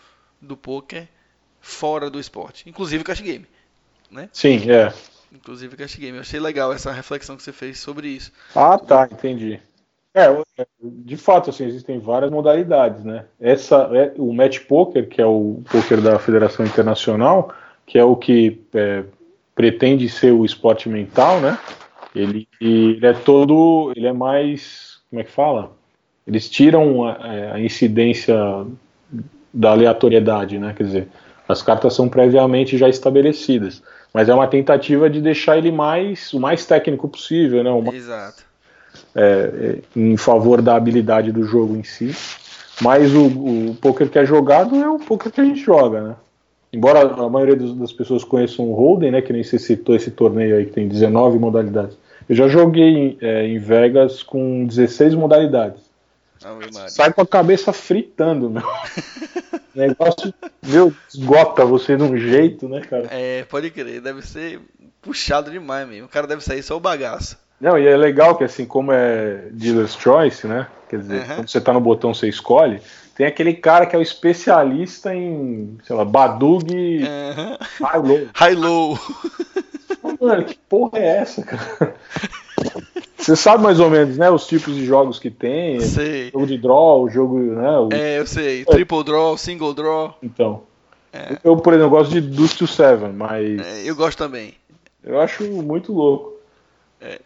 do poker fora do esporte, inclusive o cash game, Sim, é. inclusive cash game. Eu achei legal essa reflexão que você fez sobre isso. Ah, tá, entendi. É, é, de fato, assim, existem várias modalidades, né? Essa é o match poker, que é o poker da Federação Internacional, que é o que é, pretende ser o esporte mental, né? Ele, ele é todo, ele é mais, como é que fala? Eles tiram a, a incidência da aleatoriedade, né? Quer dizer, as cartas são previamente já estabelecidas, mas é uma tentativa de deixar ele mais, o mais técnico possível, né? Mais Exato. é, em favor da habilidade do jogo em si. Mas o, o poker que é jogado é o poker que a gente joga, né? Embora a maioria dos- das pessoas conheçam o Hold'em, né? Que nem você citou esse torneio aí que tem 19 modalidades. Eu já joguei é, em Vegas com 16 modalidades. Sai com a cabeça fritando, meu. O negócio, meu, esgota você de um jeito, né, cara? É, pode crer, deve ser puxado demais mesmo. O cara deve sair só o bagaço. Não, e é legal que assim, como é dealer's choice, né? Quer dizer, Uhum. quando você tá no botão você escolhe, tem aquele cara que é o especialista em, sei lá, Badug Aham. high-low. High-low. Mano, que porra é essa, cara? Você sabe mais ou menos, né, os tipos de jogos que tem, Sei. jogo de draw, o jogo, né, o- É, eu sei. Triple draw, single draw. então. É. Eu, por exemplo, gosto de Deuce to Seven, mas É, eu gosto também. eu acho muito louco. É.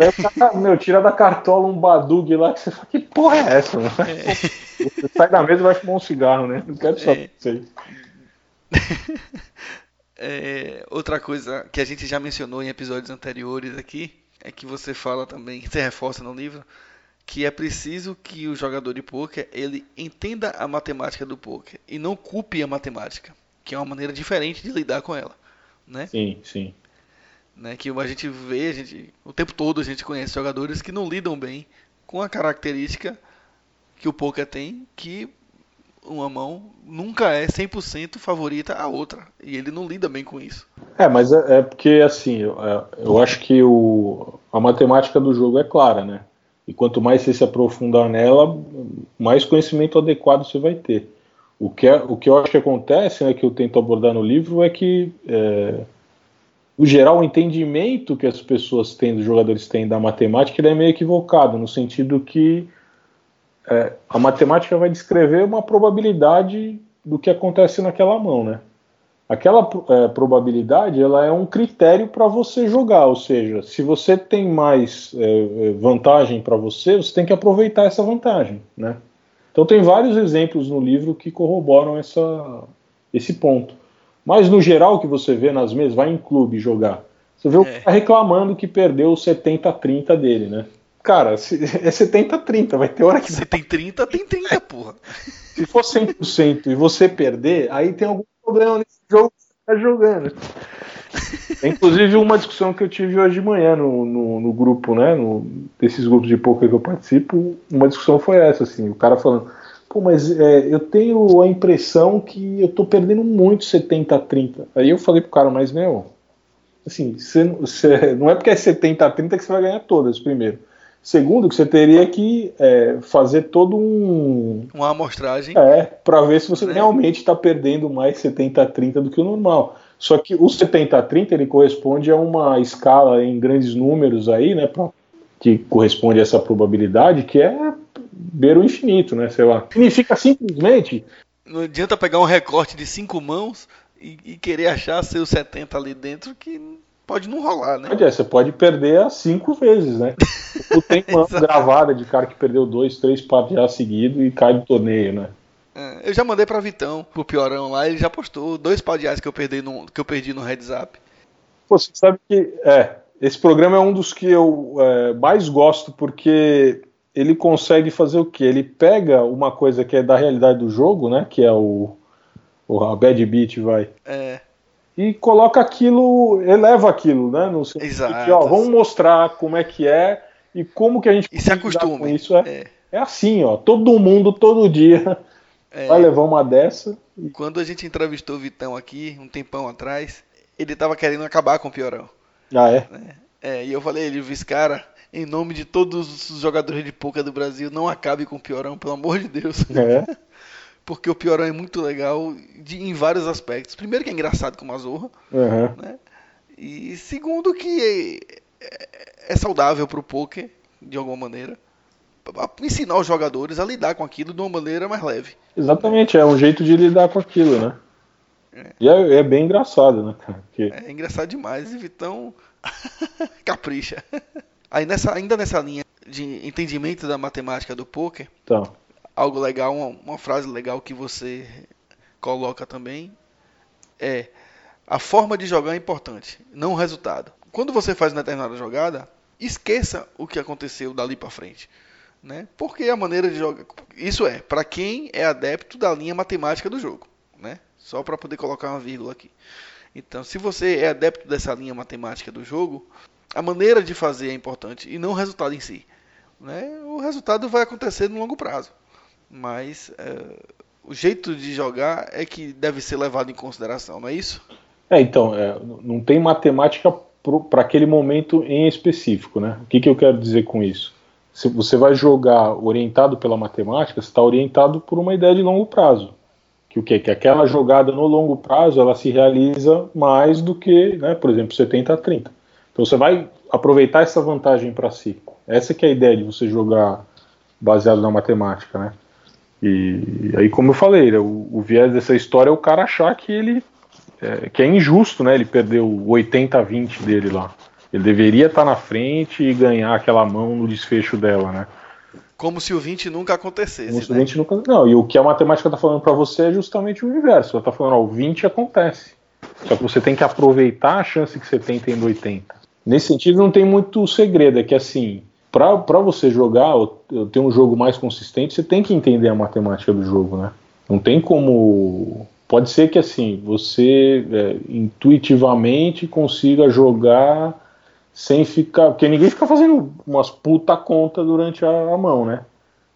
Meu, tira da cartola um Badug lá que você fala, que porra é essa, mano? É. Você sai da mesa e vai fumar um cigarro, né? Não quero saber É. aí. É, outra coisa que a gente já mencionou em episódios anteriores aqui é que você fala também, você reforça no livro, que é preciso que o jogador de poker ele entenda a matemática do poker e não culpe a matemática, que é uma maneira diferente de lidar com ela, né? Sim, sim. né? Que a gente vê, a gente, o tempo todo a gente conhece jogadores que não lidam bem com a característica que o poker tem, que uma mão nunca é 100% favorita à outra, e ele não lida bem com isso. É, mas é, é porque, assim, eu, é, eu acho que o, a matemática do jogo é clara, né? E quanto mais você se aprofundar nela, mais conhecimento adequado você vai ter. O que, é, o que eu acho que acontece, né, que eu tento abordar no livro, é que, é, no geral, o entendimento que as pessoas têm, os jogadores têm da matemática, ele é meio equivocado, no sentido que é, a matemática vai descrever uma probabilidade do que acontece naquela mão, né? Aquela é, probabilidade ela é um critério para você jogar, ou seja, se você tem mais é, vantagem para você, você tem que aproveitar essa vantagem, né? Então tem vários exemplos no livro que corroboram essa, esse ponto. Mas no geral o que você vê nas mesas, vai em clube jogar, você vê o É. cara reclamando que perdeu o 70-30 dele, né? Cara, se- é 70-30, vai ter hora que Se tem 30, tem 30, porra. se for 100% e você perder, aí tem algum problema nesse jogo que você está jogando. É, Inclusive, uma discussão que eu tive hoje de manhã no, no, no grupo, né? No, desses grupos de poker que eu participo, uma discussão foi essa, assim, o cara falando, pô, mas é, eu tenho a impressão que eu tô perdendo muito 70 a 30. Aí eu falei pro cara, mas meu, assim, você, você- não é porque é 70 a 30 que você vai ganhar todas, primeiro. Segundo, que você teria que é, fazer todo um, Uma amostragem. é, para ver se você Né? realmente está perdendo mais 70 a 30 do que o normal. Só que o 70 a 30 ele corresponde a uma escala em grandes números aí, né, pra- que corresponde a essa probabilidade, que é beira o infinito, né, sei lá. Significa simplesmente Não adianta pegar um recorte de cinco mãos e, e querer achar seus 70 ali dentro que pode não rolar, né? Pode, é, você pode perder as cinco vezes, né? Tu tem uma gravada de cara que perdeu dois, três partidas seguido e cai do torneio, né? É, eu já mandei pra Vitão, pro Piorão lá, ele já postou dois padiais que eu perdi no, que eu perdi no Heads Up. Pô, você sabe que é, esse programa é um dos que eu é, mais gosto porque ele consegue fazer o quê? Ele pega uma coisa que é da realidade do jogo, né? Que é o, o a bad beat, vai. É, E coloca aquilo, eleva aquilo, né? No Exato. que, ó, vamos mostrar como é que é e como que a gente e se lidar com isso. É, É, é assim, ó. Todo mundo, todo dia é. vai levar uma dessa Quando a gente entrevistou o Vitão aqui, um tempão atrás, ele tava querendo acabar com o Piorão. Ah, é? É, e eu falei, ele, esse cara, em nome de todos os jogadores de poker do Brasil, não acabe com o Piorão, pelo amor de Deus. É. Porque o Piorão é muito legal de, em vários aspectos. Primeiro que é engraçado como a Zorra, Uhum. né? E segundo que é, é saudável pro poker, de alguma maneira. Ensinar os jogadores a lidar com aquilo de uma maneira mais leve. Exatamente, é um jeito de lidar com aquilo, né? E é, é bem engraçado, né, cara? Porque- É engraçado demais, e Vitão capricha. Aí nessa, ainda nessa linha de entendimento da matemática do poker, Então, algo legal, uma, uma frase legal que você coloca também é a forma de jogar é importante, não o resultado. Quando você faz uma determinada jogada, esqueça o que aconteceu dali para frente, né? Porque a maneira de jogar, isso é, para quem é adepto da linha matemática do jogo, né? Só para poder colocar uma vírgula aqui. Então, se você é adepto dessa linha matemática do jogo, a maneira de fazer é importante e não o resultado em si. Né? O resultado vai acontecer no longo prazo, mas é, o jeito de jogar é que deve ser levado em consideração, não é isso? É, então, é, não tem matemática para aquele momento em específico, né? O que, que eu quero dizer com isso? Se você vai jogar orientado pela matemática, você está orientado por uma ideia de longo prazo. Que o quê? Que aquela jogada no longo prazo ela se realiza mais do que, né, por exemplo, 70 a 30. Então você vai aproveitar essa vantagem para si. Essa que é a ideia de você jogar baseado na matemática, né? E aí, como eu falei, né, o, o viés dessa história é o cara achar que ele é, que é injusto, né? Ele perdeu o 80 a 20 dele lá. Ele deveria estar na frente e ganhar aquela mão no desfecho dela, né? Como se o 20 nunca O acontecesse. Né? studente nunca. Não, e o que a matemática está falando para você é justamente o inverso. Ela está falando, ó, o 20 acontece. Só que você tem que aproveitar a chance que você tem tendo 80. Nesse sentido, não tem muito segredo. É que assim, para você jogar, ou ter um jogo mais consistente, você tem que entender a matemática do jogo, né? Não tem como. Pode ser que assim, você é, intuitivamente consiga jogar sem ficar. Porque ninguém fica fazendo umas puta conta durante a, a mão, né?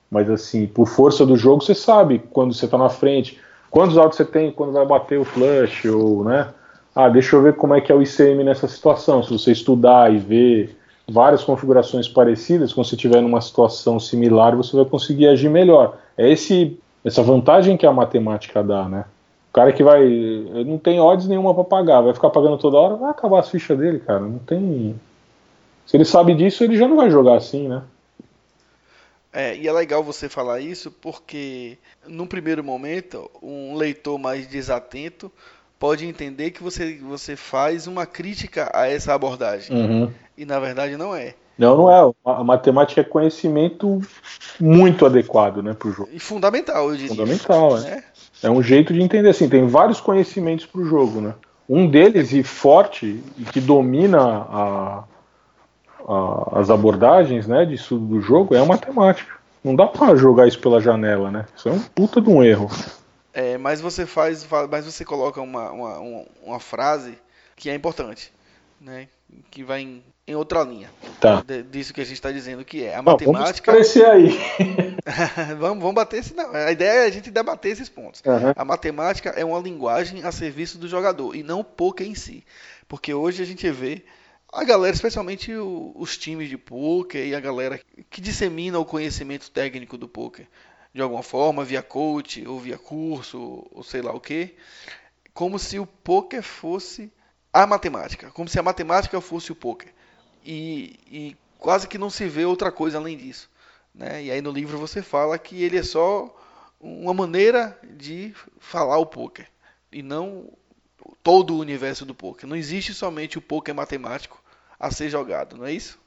Mas assim, por força do jogo, você sabe quando você tá na frente, quantos altos você tem quando vai bater o flush, ou, né? Ah, deixa eu ver como é que é o ICM nessa situação. Se você estudar e ver várias configurações parecidas, quando você estiver numa situação similar, você vai conseguir agir melhor. É esse, essa vantagem que a matemática dá, né? O cara que vai. não tem odds nenhuma para pagar, vai ficar pagando toda hora, vai acabar as fichas dele, cara. Não tem. Se ele sabe disso, ele já não vai jogar assim, né? É, e é legal você falar isso porque, num primeiro momento, um leitor mais desatento pode entender que você, você faz uma crítica a essa abordagem. Uhum. E na verdade não é. Não, não é. A matemática é conhecimento muito adequado, né, pro jogo. E fundamental, eu diria. Fundamental, é. Né? É um jeito de entender assim. Tem vários conhecimentos pro jogo, né? Um deles e forte e que domina a, a- as abordagens, né, de estudo do jogo é a matemática. Não dá pra jogar isso pela janela, né? Isso é um puta de um erro. É, mas você faz, fa- mas você coloca uma, uma, uma, frase que é importante, né? Que vai em, em outra linha Tá. de- disso que a gente está dizendo, que é a vamos matemática. esclarecer aí. vamos, vamos bater esse. Não, a ideia é a gente debater esses pontos. Aham. A matemática é uma linguagem a serviço do jogador e não o poker em si. Porque hoje a gente vê a galera, especialmente os times de poker e a galera que dissemina o conhecimento técnico do poker de alguma forma, via coach ou via curso ou sei lá o que, como se o poker fosse a matemática, como se a matemática fosse o poker. E, e quase que não se vê outra coisa além disso. Né? E aí no livro você fala que ele é só uma maneira de falar o poker e não todo o universo do poker. Não existe somente o poker matemático a ser jogado, não é isso?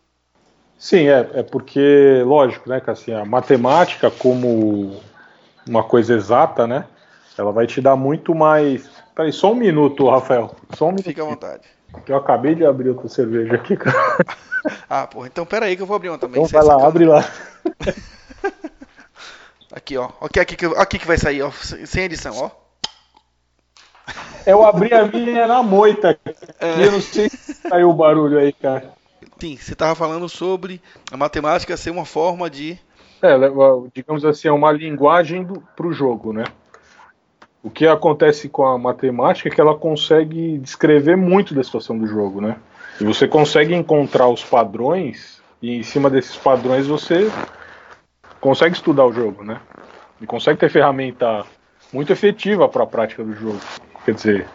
Sim, é, é porque, lógico, né, que assim, a matemática como uma coisa exata, né, ela vai te dar muito mais... Peraí, só um minuto, Rafael, só um minuto, Fica à vontade. que eu acabei de abrir outra cerveja aqui, cara. Ah, porra, então pera aí que eu vou abrir uma também. Então vai lá, sacana. abre lá. Aqui, ó. Aqui, aqui, que- aqui que vai sair, ó. Sem edição, ó. Eu abri a minha na moita, e eu não sei se saiu o barulho aí, cara. Sim, você tava falando sobre a matemática ser uma forma de. É, digamos assim, é uma linguagem do, pro jogo, né? O que acontece com a matemática é que ela consegue descrever muito da situação do jogo, né? E você consegue encontrar os padrões e em cima desses padrões você consegue estudar o jogo, né? E consegue ter ferramenta muito efetiva para a prática do jogo. Quer dizer,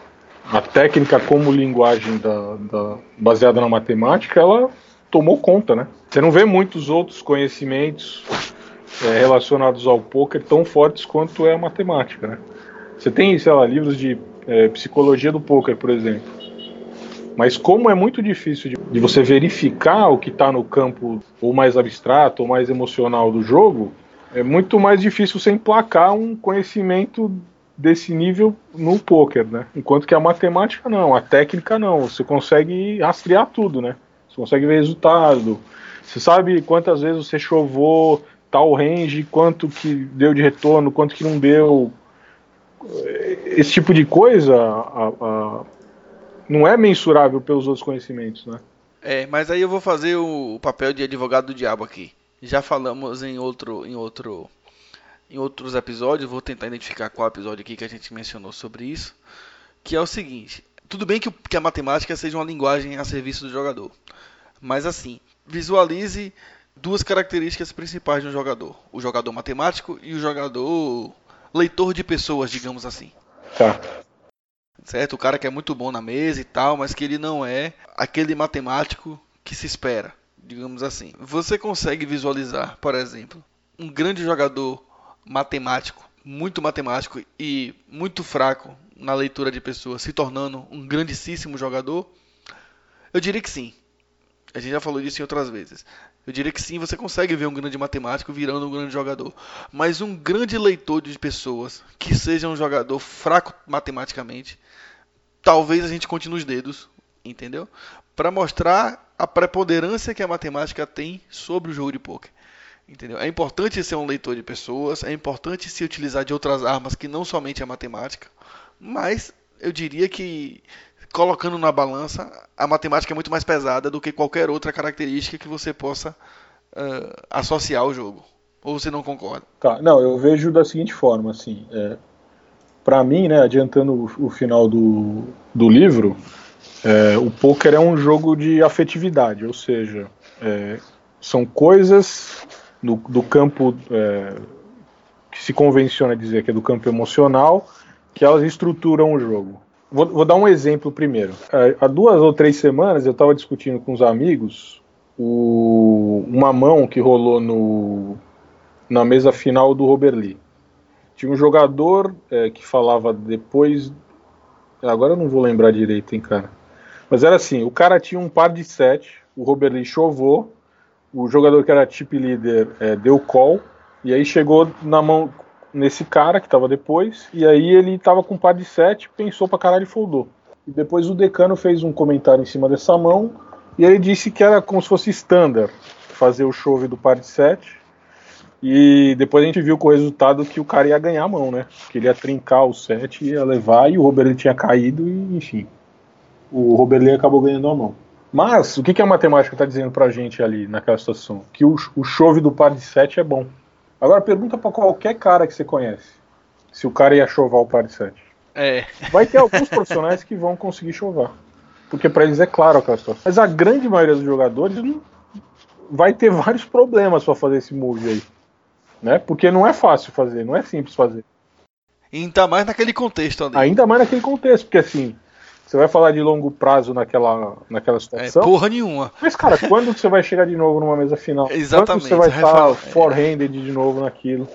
a técnica como linguagem da, da, baseada na matemática, ela tomou conta, né? Você não vê muitos outros conhecimentos é, relacionados ao poker tão fortes quanto é a matemática, né? Você tem, sei lá, livros de é, psicologia do poker, por exemplo. Mas como é muito difícil de, de você verificar o que está no campo ou mais abstrato ou mais emocional do jogo, é muito mais difícil você emplacar um conhecimento desse nível no poker, né? Enquanto que a matemática não, a técnica não. Você consegue rastrear tudo, né? Você consegue ver resultado. Você sabe quantas vezes você chovou tal range, quanto que deu de retorno, quanto que não deu. Esse tipo de coisa a, a, não é mensurável pelos outros conhecimentos, né? É, mas aí eu vou fazer o papel de advogado do diabo aqui. Já falamos em outro, em outro em outros episódios, vou tentar identificar qual episódio aqui que a gente mencionou sobre isso, que é o seguinte: tudo bem que, que a matemática seja uma linguagem a serviço do jogador, mas assim, visualize duas características principais de um jogador: o jogador matemático e o jogador leitor de pessoas, digamos assim. Tá. Certo? O cara que é muito bom na mesa e tal, mas que ele não é aquele matemático que se espera, digamos assim. Você consegue visualizar, por exemplo, um grande jogador matemático, muito matemático e muito fraco na leitura de pessoas, se tornando um grandíssimo jogador? Eu diria que sim. A gente já falou disso em outras vezes. Eu diria que sim, você consegue ver um grande matemático virando um grande jogador. Mas um grande leitor de pessoas que seja um jogador fraco matematicamente, talvez a gente conte nos dedos, entendeu? Para mostrar a preponderância que a matemática tem sobre o jogo de poker. Entendeu? É importante ser um leitor de pessoas, é importante se utilizar de outras armas que não somente a matemática, mas eu diria que colocando na balança, a matemática é muito mais pesada do que qualquer outra característica que você possa uh, associar ao jogo. Ou você não concorda? Tá, não, eu vejo da seguinte forma, assim, é, para mim, né, adiantando o, o, final do, do livro, é, o poker é um jogo de afetividade, ou seja, é, são coisas do, do campo é, que se convenciona dizer que é do campo emocional, que elas estruturam o jogo. Vou, vou dar um exemplo primeiro. Há duas ou três semanas eu estava discutindo com os amigos o, uma mão que rolou no, na mesa final do Robert Lee. Tinha um jogador é, que falava depois. Agora eu não vou lembrar direito, hein, cara. Mas era assim: o cara tinha um par de sete, o Robert Lee chovou, o jogador que era tip leader é, deu call, e aí chegou na mão nesse cara que tava depois, e aí ele tava com um par de 7, pensou pra caralho e foldou. E depois o decano fez um comentário em cima dessa mão, e ele disse que era como se fosse standard fazer o chove do par de 7. E depois a gente viu com o resultado que o cara ia ganhar a mão, né? Que ele ia trincar o 7, ia levar, e o Robert tinha caído, e enfim. O Robert acabou ganhando a mão. Mas, o que, que a matemática está dizendo pra gente ali naquela situação? Que o, o chove do par de 7 é bom. Agora pergunta para qualquer cara que você conhece se o cara ia chovar o par de 7. É. Vai ter alguns profissionais que vão conseguir chovar. Porque para eles é claro aquela situação. Mas a grande maioria dos jogadores vai ter vários problemas para fazer esse move aí. Né? Porque não é fácil fazer, não é simples fazer. Ainda mais naquele contexto ali. Ainda mais naquele contexto, porque assim, você vai falar de longo prazo naquela, naquela situação. É porra nenhuma. Mas, cara, quando você vai chegar de novo numa mesa final? Exatamente. Quando você vai estar forehanded de novo naquilo?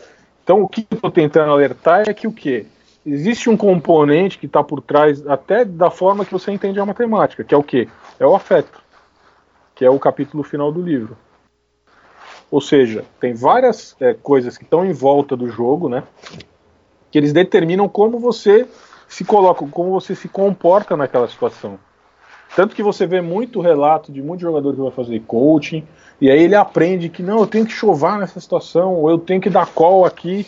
Então, o que eu estou tentando alertar é que o quê? Existe um componente que está por trás até da forma que você entende a matemática, que é o quê? É o afeto, que é o capítulo final do livro. Ou seja, tem várias é, coisas que estão em volta do jogo, né? Que eles determinam como você se coloca, como você se comporta naquela situação. Tanto que você vê muito relato de muito jogador que vai fazer coaching, e aí ele aprende que não, eu tenho que chovar nessa situação, ou eu tenho que dar call aqui,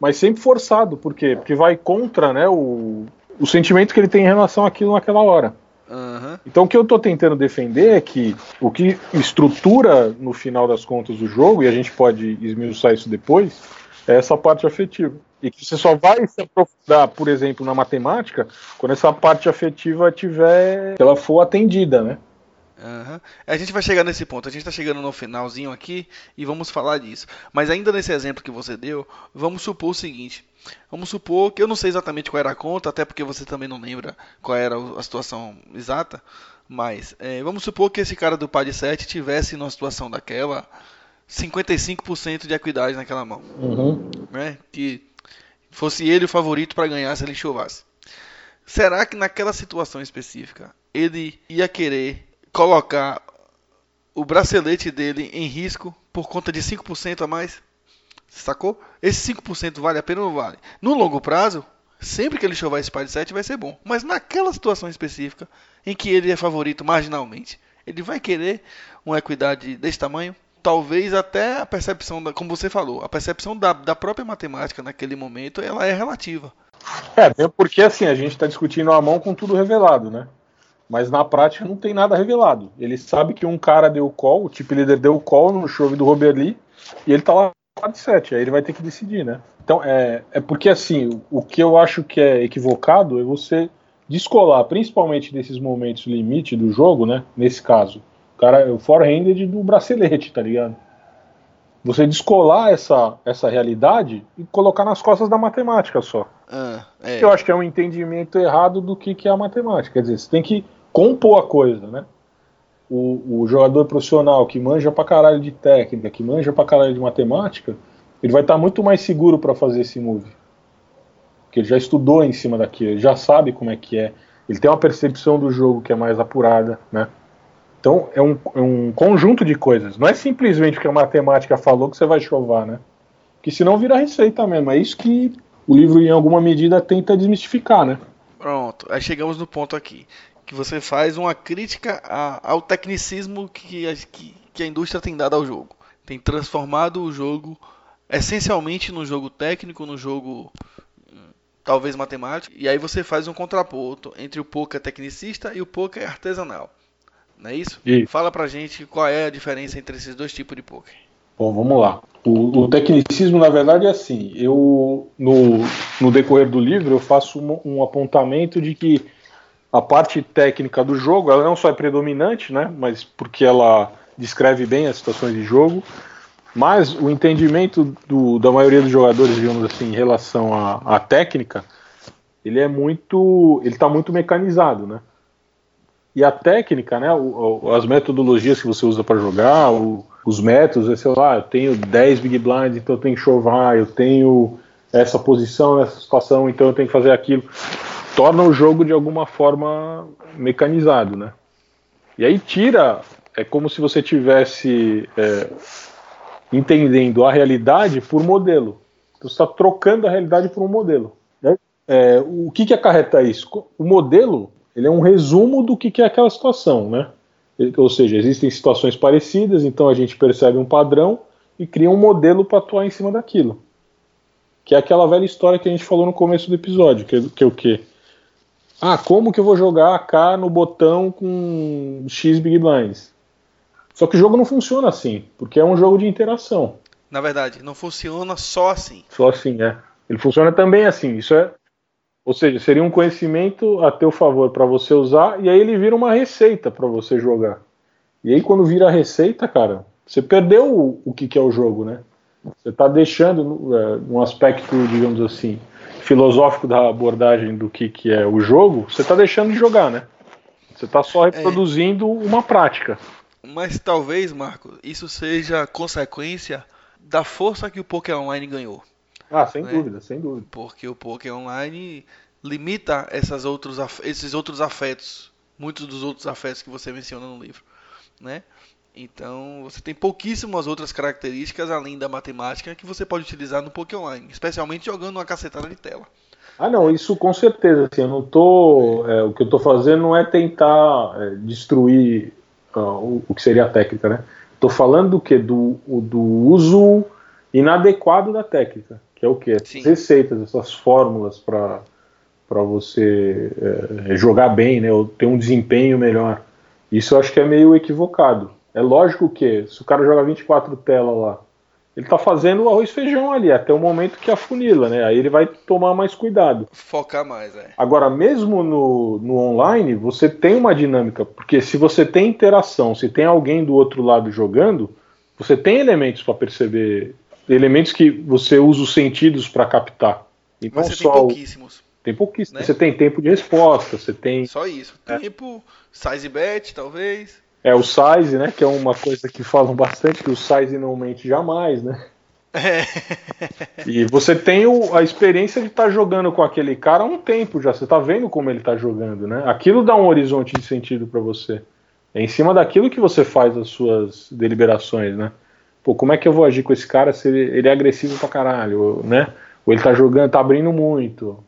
mas sempre forçado, por quê? Porque vai contra né, o, o sentimento que ele tem em relação àquilo naquela hora. Uhum. Então o que eu estou tentando defender é que o que estrutura no final das contas o jogo, e a gente pode esmiuçar isso depois, é essa parte afetiva. E que você só vai se aprofundar, por exemplo, na matemática, quando essa parte afetiva tiver. ela for atendida, né? Uhum. A gente vai chegar nesse ponto. A gente está chegando no finalzinho aqui e vamos falar disso. Mas ainda nesse exemplo que você deu, vamos supor o seguinte: vamos supor que eu não sei exatamente qual era a conta, até porque você também não lembra qual era a situação exata. Mas é, vamos supor que esse cara do de 7 tivesse numa situação daquela 55% de equidade naquela mão. Uhum. Né? Que fosse ele o favorito para ganhar se ele chovasse. Será que naquela situação específica ele ia querer colocar o bracelete dele em risco por conta de 5% a mais? Sacou? Esse 5% vale a pena ou não vale? No longo prazo, sempre que ele chover esse par de 7 vai ser bom. Mas naquela situação específica, em que ele é favorito marginalmente, ele vai querer uma equidade desse tamanho? Talvez até a percepção, da, como você falou, a percepção da, da própria matemática naquele momento, ela é relativa. É, porque assim, a gente está discutindo a mão com tudo revelado, né? Mas na prática não tem nada revelado. Ele sabe que um cara deu call, o tipo líder deu call no chove do Robert Lee, e ele tá lá de 7, aí ele vai ter que decidir, né? Então é, é porque assim, o que eu acho que é equivocado é você descolar, principalmente desses momentos limite do jogo, né? Nesse caso, cara, o forehanded do bracelete, tá ligado? Você descolar essa, essa realidade e colocar nas costas da matemática só. Ah, é. Eu acho que é um entendimento errado do que, que é a matemática. Quer dizer, você tem que compor a coisa, né? O, o jogador profissional que manja pra caralho de técnica, que manja pra caralho de matemática, ele vai estar tá muito mais seguro para fazer esse move. Porque ele já estudou em cima daquilo, ele já sabe como é que é. Ele tem uma percepção do jogo que é mais apurada, né? Então é um, é um conjunto de coisas. Não é simplesmente que a matemática falou que você vai chovar, né? Que senão vira receita mesmo. É isso que o livro, em alguma medida, tenta desmistificar, né? Pronto, aí chegamos no ponto aqui. Que você faz uma crítica a, ao tecnicismo que a, que, que a indústria tem dado ao jogo. Tem transformado o jogo essencialmente no jogo técnico, no jogo hum, talvez matemático, e aí você faz um contraponto entre o poker tecnicista e o poker artesanal. Não é isso? isso? Fala pra gente qual é a diferença entre esses dois tipos de poker. Bom, vamos lá. O, o, tecnicismo, na verdade, é assim. Eu, no, no decorrer do livro, eu faço um, um, apontamento de que a parte técnica do jogo, ela não só é predominante, né, mas porque ela descreve bem as situações de jogo, mas o entendimento do, da maioria dos jogadores, digamos assim, em relação à, à técnica, ele é muito, ele está muito mecanizado, né? E a técnica, né, o, o, as metodologias que você usa para jogar, o, os métodos, é, sei lá, eu tenho 10 big blinds, então eu tenho que chovar, eu tenho essa posição nessa situação, então eu tenho que fazer aquilo. Torna o jogo de alguma forma mecanizado, né? E aí tira, é como se você tivesse é, entendendo a realidade por modelo. Então, você está trocando a realidade por um modelo. Né? É, o que, que acarreta isso? O modelo ele é um resumo do que, que é aquela situação, né? Ou seja, existem situações parecidas, então a gente percebe um padrão e cria um modelo para atuar em cima daquilo. Que é aquela velha história que a gente falou no começo do episódio, que, que é o quê? Ah, como que eu vou jogar K no botão com X Big Blinds? Só que o jogo não funciona assim, porque é um jogo de interação. Na verdade, não funciona só assim. Só assim, é. Ele funciona também assim. Isso é, ou seja, seria um conhecimento a teu favor para você usar, e aí ele vira uma receita para você jogar. E aí quando vira a receita, cara, você perdeu o, o que, que é o jogo, né? Você está deixando é, um aspecto, digamos assim, filosófico da abordagem do que, que é o jogo, você está deixando de jogar, né? Você está só reproduzindo é. uma prática. Mas talvez, Marco, isso seja consequência da força que o Pokémon Online ganhou. Ah, sem né? dúvida, sem dúvida. Porque o poker online limita essas outros, esses outros afetos, muitos dos outros afetos que você menciona no livro, né? Então, você tem pouquíssimas outras características além da matemática que você pode utilizar no poker online, especialmente jogando uma cacetada de tela. Ah, não, isso com certeza. Assim, eu não tô, é, o que eu estou fazendo não é tentar é, destruir uh, o, o, que seria a técnica, né? Estou falando do que do, do uso inadequado da técnica que é o que? Essas receitas, essas fórmulas para você é, jogar bem, né, ou ter um desempenho melhor. Isso eu acho que é meio equivocado. É lógico que se o cara joga 24 telas lá ele tá fazendo o arroz e feijão ali, até o momento que afunila, né? Aí ele vai tomar mais cuidado. Focar mais, é. Agora, mesmo no, no online, você tem uma dinâmica, porque se você tem interação, se tem alguém do outro lado jogando, você tem elementos para perceber, elementos que você usa os sentidos para captar. E Mas você tem pouquíssimos. Tem pouquíssimos. Né? Você tem tempo de resposta, você tem. Só isso. É. Tempo, size bet, talvez. É, o size, né? Que é uma coisa que falam bastante, que o size não mente jamais, né? É. e você tem o, a experiência de estar tá jogando com aquele cara há um tempo já. Você está vendo como ele está jogando, né? Aquilo dá um horizonte de sentido para você. É em cima daquilo que você faz as suas deliberações, né? Pô, como é que eu vou agir com esse cara se ele, ele é agressivo pra caralho, né? Ou ele tá jogando, tá abrindo muito.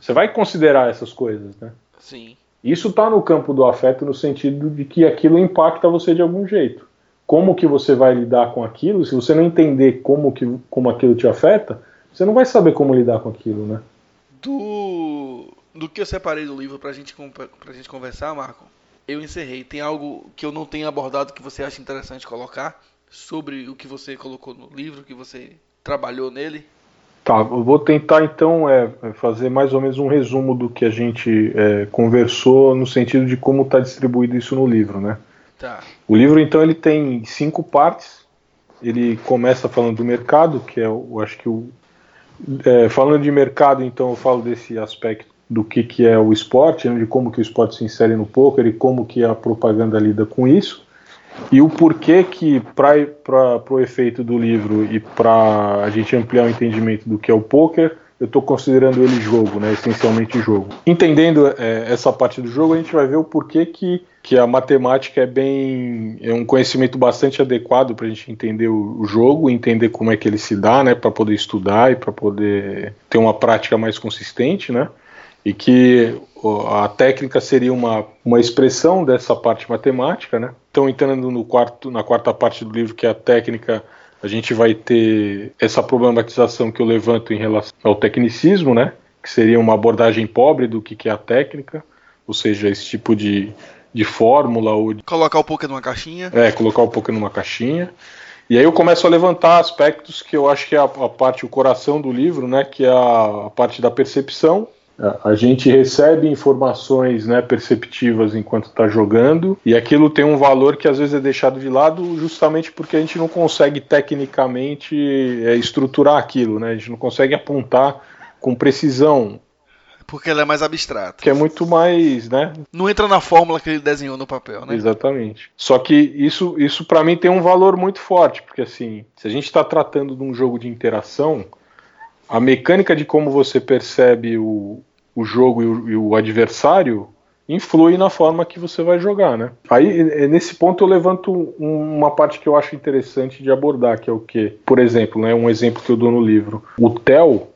Você vai considerar essas coisas, né? Sim. Isso está no campo do afeto no sentido de que aquilo impacta você de algum jeito. Como que você vai lidar com aquilo? Se você não entender como que como aquilo te afeta, você não vai saber como lidar com aquilo, né? Do do que eu separei do livro pra gente pra gente conversar, Marco. Eu encerrei. Tem algo que eu não tenho abordado que você acha interessante colocar sobre o que você colocou no livro, que você trabalhou nele? Tá, eu vou tentar então é, é, fazer mais ou menos um resumo do que a gente é, conversou no sentido de como está distribuído isso no livro, né? Tá. O livro então ele tem cinco partes. Ele começa falando do mercado, que é, eu acho que o é, falando de mercado, então eu falo desse aspecto do que, que é o esporte, né, de como que o esporte se insere no poker e como que a propaganda lida com isso e o porquê que, para o efeito do livro e para a gente ampliar o entendimento do que é o poker, eu estou considerando ele jogo, né, essencialmente jogo. Entendendo é, essa parte do jogo, a gente vai ver o porquê que, que a matemática é bem é um conhecimento bastante adequado para a gente entender o, o, jogo, entender como é que ele se dá, né, para poder estudar e para poder ter uma prática mais consistente, né e que a técnica seria uma, uma expressão dessa parte matemática, né? Então, entrando no quarto, na quarta parte do livro, que é a técnica, a gente vai ter essa problematização que eu levanto em relação ao tecnicismo, né? Que seria uma abordagem pobre do que, que é a técnica, ou seja, esse tipo de, de fórmula ou de... colocar o poker numa caixinha. É, colocar o poker numa caixinha. E aí eu começo a levantar aspectos que eu acho que é a, a parte, o coração do livro, né? Que é a, a parte da percepção a gente recebe informações né, perceptivas enquanto está jogando e aquilo tem um valor que às vezes é deixado de lado justamente porque a gente não consegue tecnicamente é, estruturar aquilo, né? A gente não consegue apontar com precisão. Porque ela é mais abstrata. Que é muito mais, né? Não entra na fórmula que ele desenhou no papel, né? Exatamente. Só que isso, isso para mim tem um valor muito forte, porque assim, se a gente está tratando de um jogo de interação, a mecânica de como você percebe o, o jogo e o, e o adversário influi na forma que você vai jogar, né? Aí, nesse ponto, eu levanto uma parte que eu acho interessante de abordar, que é o que, por exemplo, né, um exemplo que eu dou no livro. O TEL,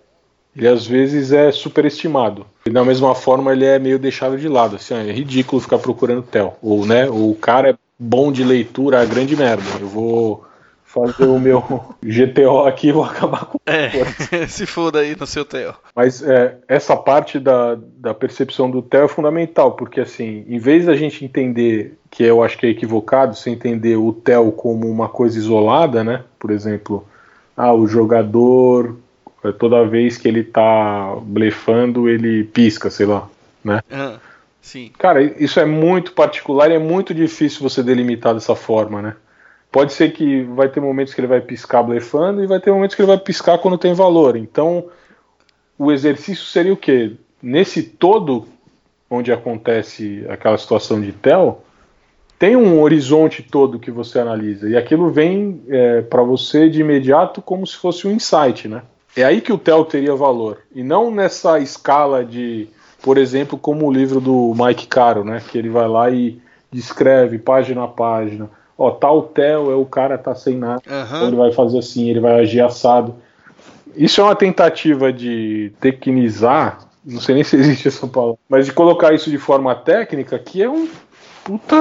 ele às vezes é superestimado. E da mesma forma, ele é meio deixado de lado. Assim, é ridículo ficar procurando TEL. Ou, né, o cara é bom de leitura, é grande merda. Eu vou fazer o meu GTO aqui e vou acabar com É, se foda aí no seu TEO. Mas é, essa parte da, da percepção do TEO é fundamental, porque assim, em vez da gente entender, que eu acho que é equivocado, você entender o TEO como uma coisa isolada, né? Por exemplo, ah, o jogador, é, toda vez que ele tá blefando, ele pisca, sei lá, né? Uhum. Sim. Cara, isso é muito particular e é muito difícil você delimitar dessa forma, né? Pode ser que vai ter momentos que ele vai piscar blefando e vai ter momentos que ele vai piscar quando tem valor. Então, o exercício seria o quê? Nesse todo onde acontece aquela situação de tel, tem um horizonte todo que você analisa e aquilo vem é, para você de imediato como se fosse um insight, né? É aí que o tel teria valor e não nessa escala de, por exemplo, como o livro do Mike Caro, né? Que ele vai lá e descreve página a página ó, tal Theo é o cara tá sem nada, uhum. então ele vai fazer assim, ele vai agir assado. Isso é uma tentativa de tecnizar, não sei nem se existe essa palavra, mas de colocar isso de forma técnica, que é um puta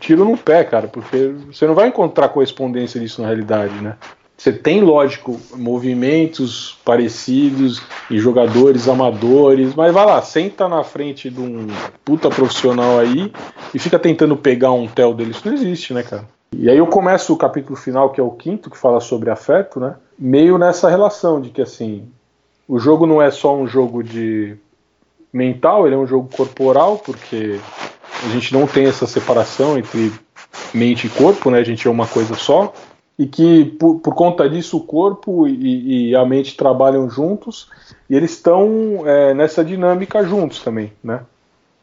tiro no pé, cara, porque você não vai encontrar correspondência disso na realidade, né? Você tem, lógico, movimentos parecidos e jogadores amadores, mas vai lá, senta na frente de um puta profissional aí e fica tentando pegar um tel dele. Isso não existe, né, cara? E aí eu começo o capítulo final, que é o quinto, que fala sobre afeto, né? Meio nessa relação de que assim, o jogo não é só um jogo de mental, ele é um jogo corporal, porque a gente não tem essa separação entre mente e corpo, né? A gente é uma coisa só. E que por, por conta disso o corpo e, e, a mente trabalham juntos e eles estão é, nessa dinâmica juntos também, né?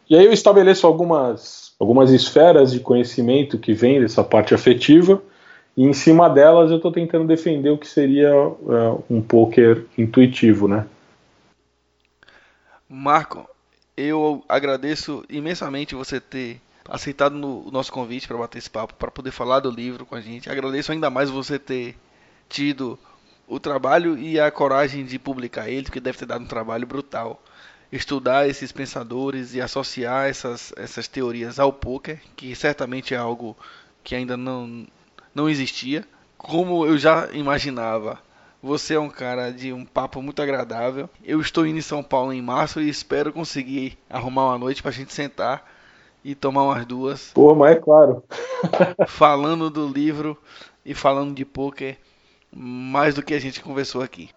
E aí eu estabeleço algumas, algumas esferas de conhecimento que vêm dessa parte afetiva e em cima delas eu estou tentando defender o que seria é, um poker intuitivo, né? Marco, eu agradeço imensamente você ter aceitado no, o nosso convite para bater esse papo, para poder falar do livro com a gente. Agradeço ainda mais você ter tido o trabalho e a coragem de publicar ele, porque deve ter dado um trabalho brutal. Estudar esses pensadores e associar essas, essas teorias ao poker, que certamente é algo que ainda não, não existia. Como eu já imaginava você é um cara de um papo muito agradável. Eu estou indo em São Paulo em março e espero conseguir arrumar uma noite para a gente sentar e tomar umas duas. Pô, mas é claro. falando do livro e falando de poker mais do que a gente conversou aqui.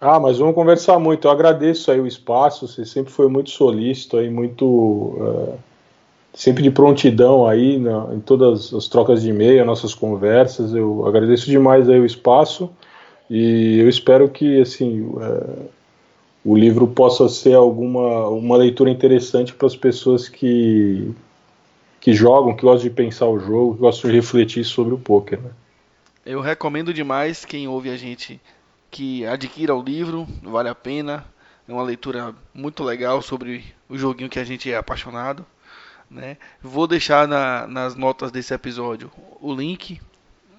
Ah, mas vamos conversar muito. Eu agradeço aí o espaço. Você sempre foi muito solícito aí, muito uh, sempre de prontidão aí na, em todas as trocas de e-mail, nossas conversas. Eu agradeço demais aí o espaço. E eu espero que assim é, o livro possa ser alguma uma leitura interessante para as pessoas que que jogam, que gostam de pensar o jogo, que gostam de refletir sobre o poker. Né? Eu recomendo demais quem ouve a gente que adquira o livro, vale a pena. É uma leitura muito legal sobre o joguinho que a gente é apaixonado. Né? Vou deixar na, nas notas desse episódio o link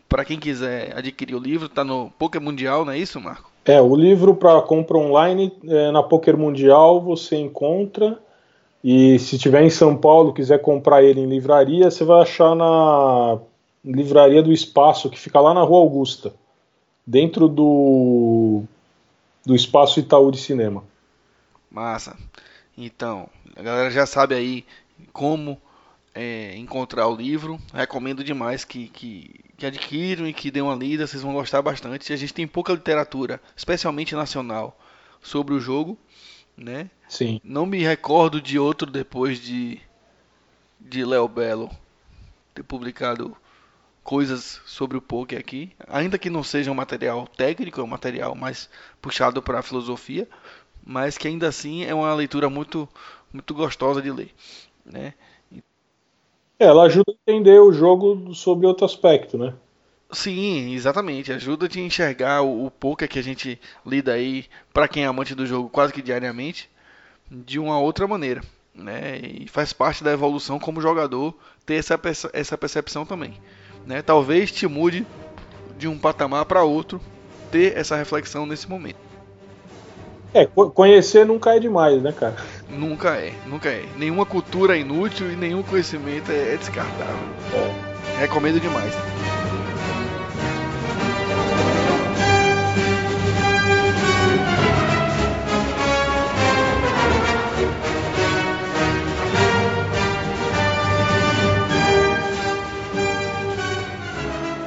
para quem quiser adquirir o livro, está no Poker Mundial, não é isso, Marco? É, o livro para compra online é, na Poker Mundial você encontra. E se tiver em São Paulo, quiser comprar ele em livraria, você vai achar na livraria do Espaço, que fica lá na Rua Augusta, dentro do do Espaço Itaú de Cinema. Massa. Então, a galera já sabe aí como é, encontrar o livro. Recomendo demais que, que, que adquiram e que dêem uma lida, vocês vão gostar bastante. A gente tem pouca literatura, especialmente nacional, sobre o jogo, né? Sim. Não me recordo de outro depois de de Léo Belo ter publicado coisas sobre o poker aqui, ainda que não seja um material técnico, é um material mais puxado para a filosofia, mas que ainda assim é uma leitura muito muito gostosa de ler, né? Ela ajuda a entender o jogo sob outro aspecto, né? Sim, exatamente. Ajuda a enxergar o, o poker que a gente lida aí, para quem é amante do jogo, quase que diariamente, de uma outra maneira. Né? E faz parte da evolução como jogador ter essa, essa percepção também. Né? Talvez te mude de um patamar para outro ter essa reflexão nesse momento. É, conhecer nunca é demais, né, cara? Nunca é, nunca é. Nenhuma cultura é inútil e nenhum conhecimento é, é descartável. É. Recomendo demais.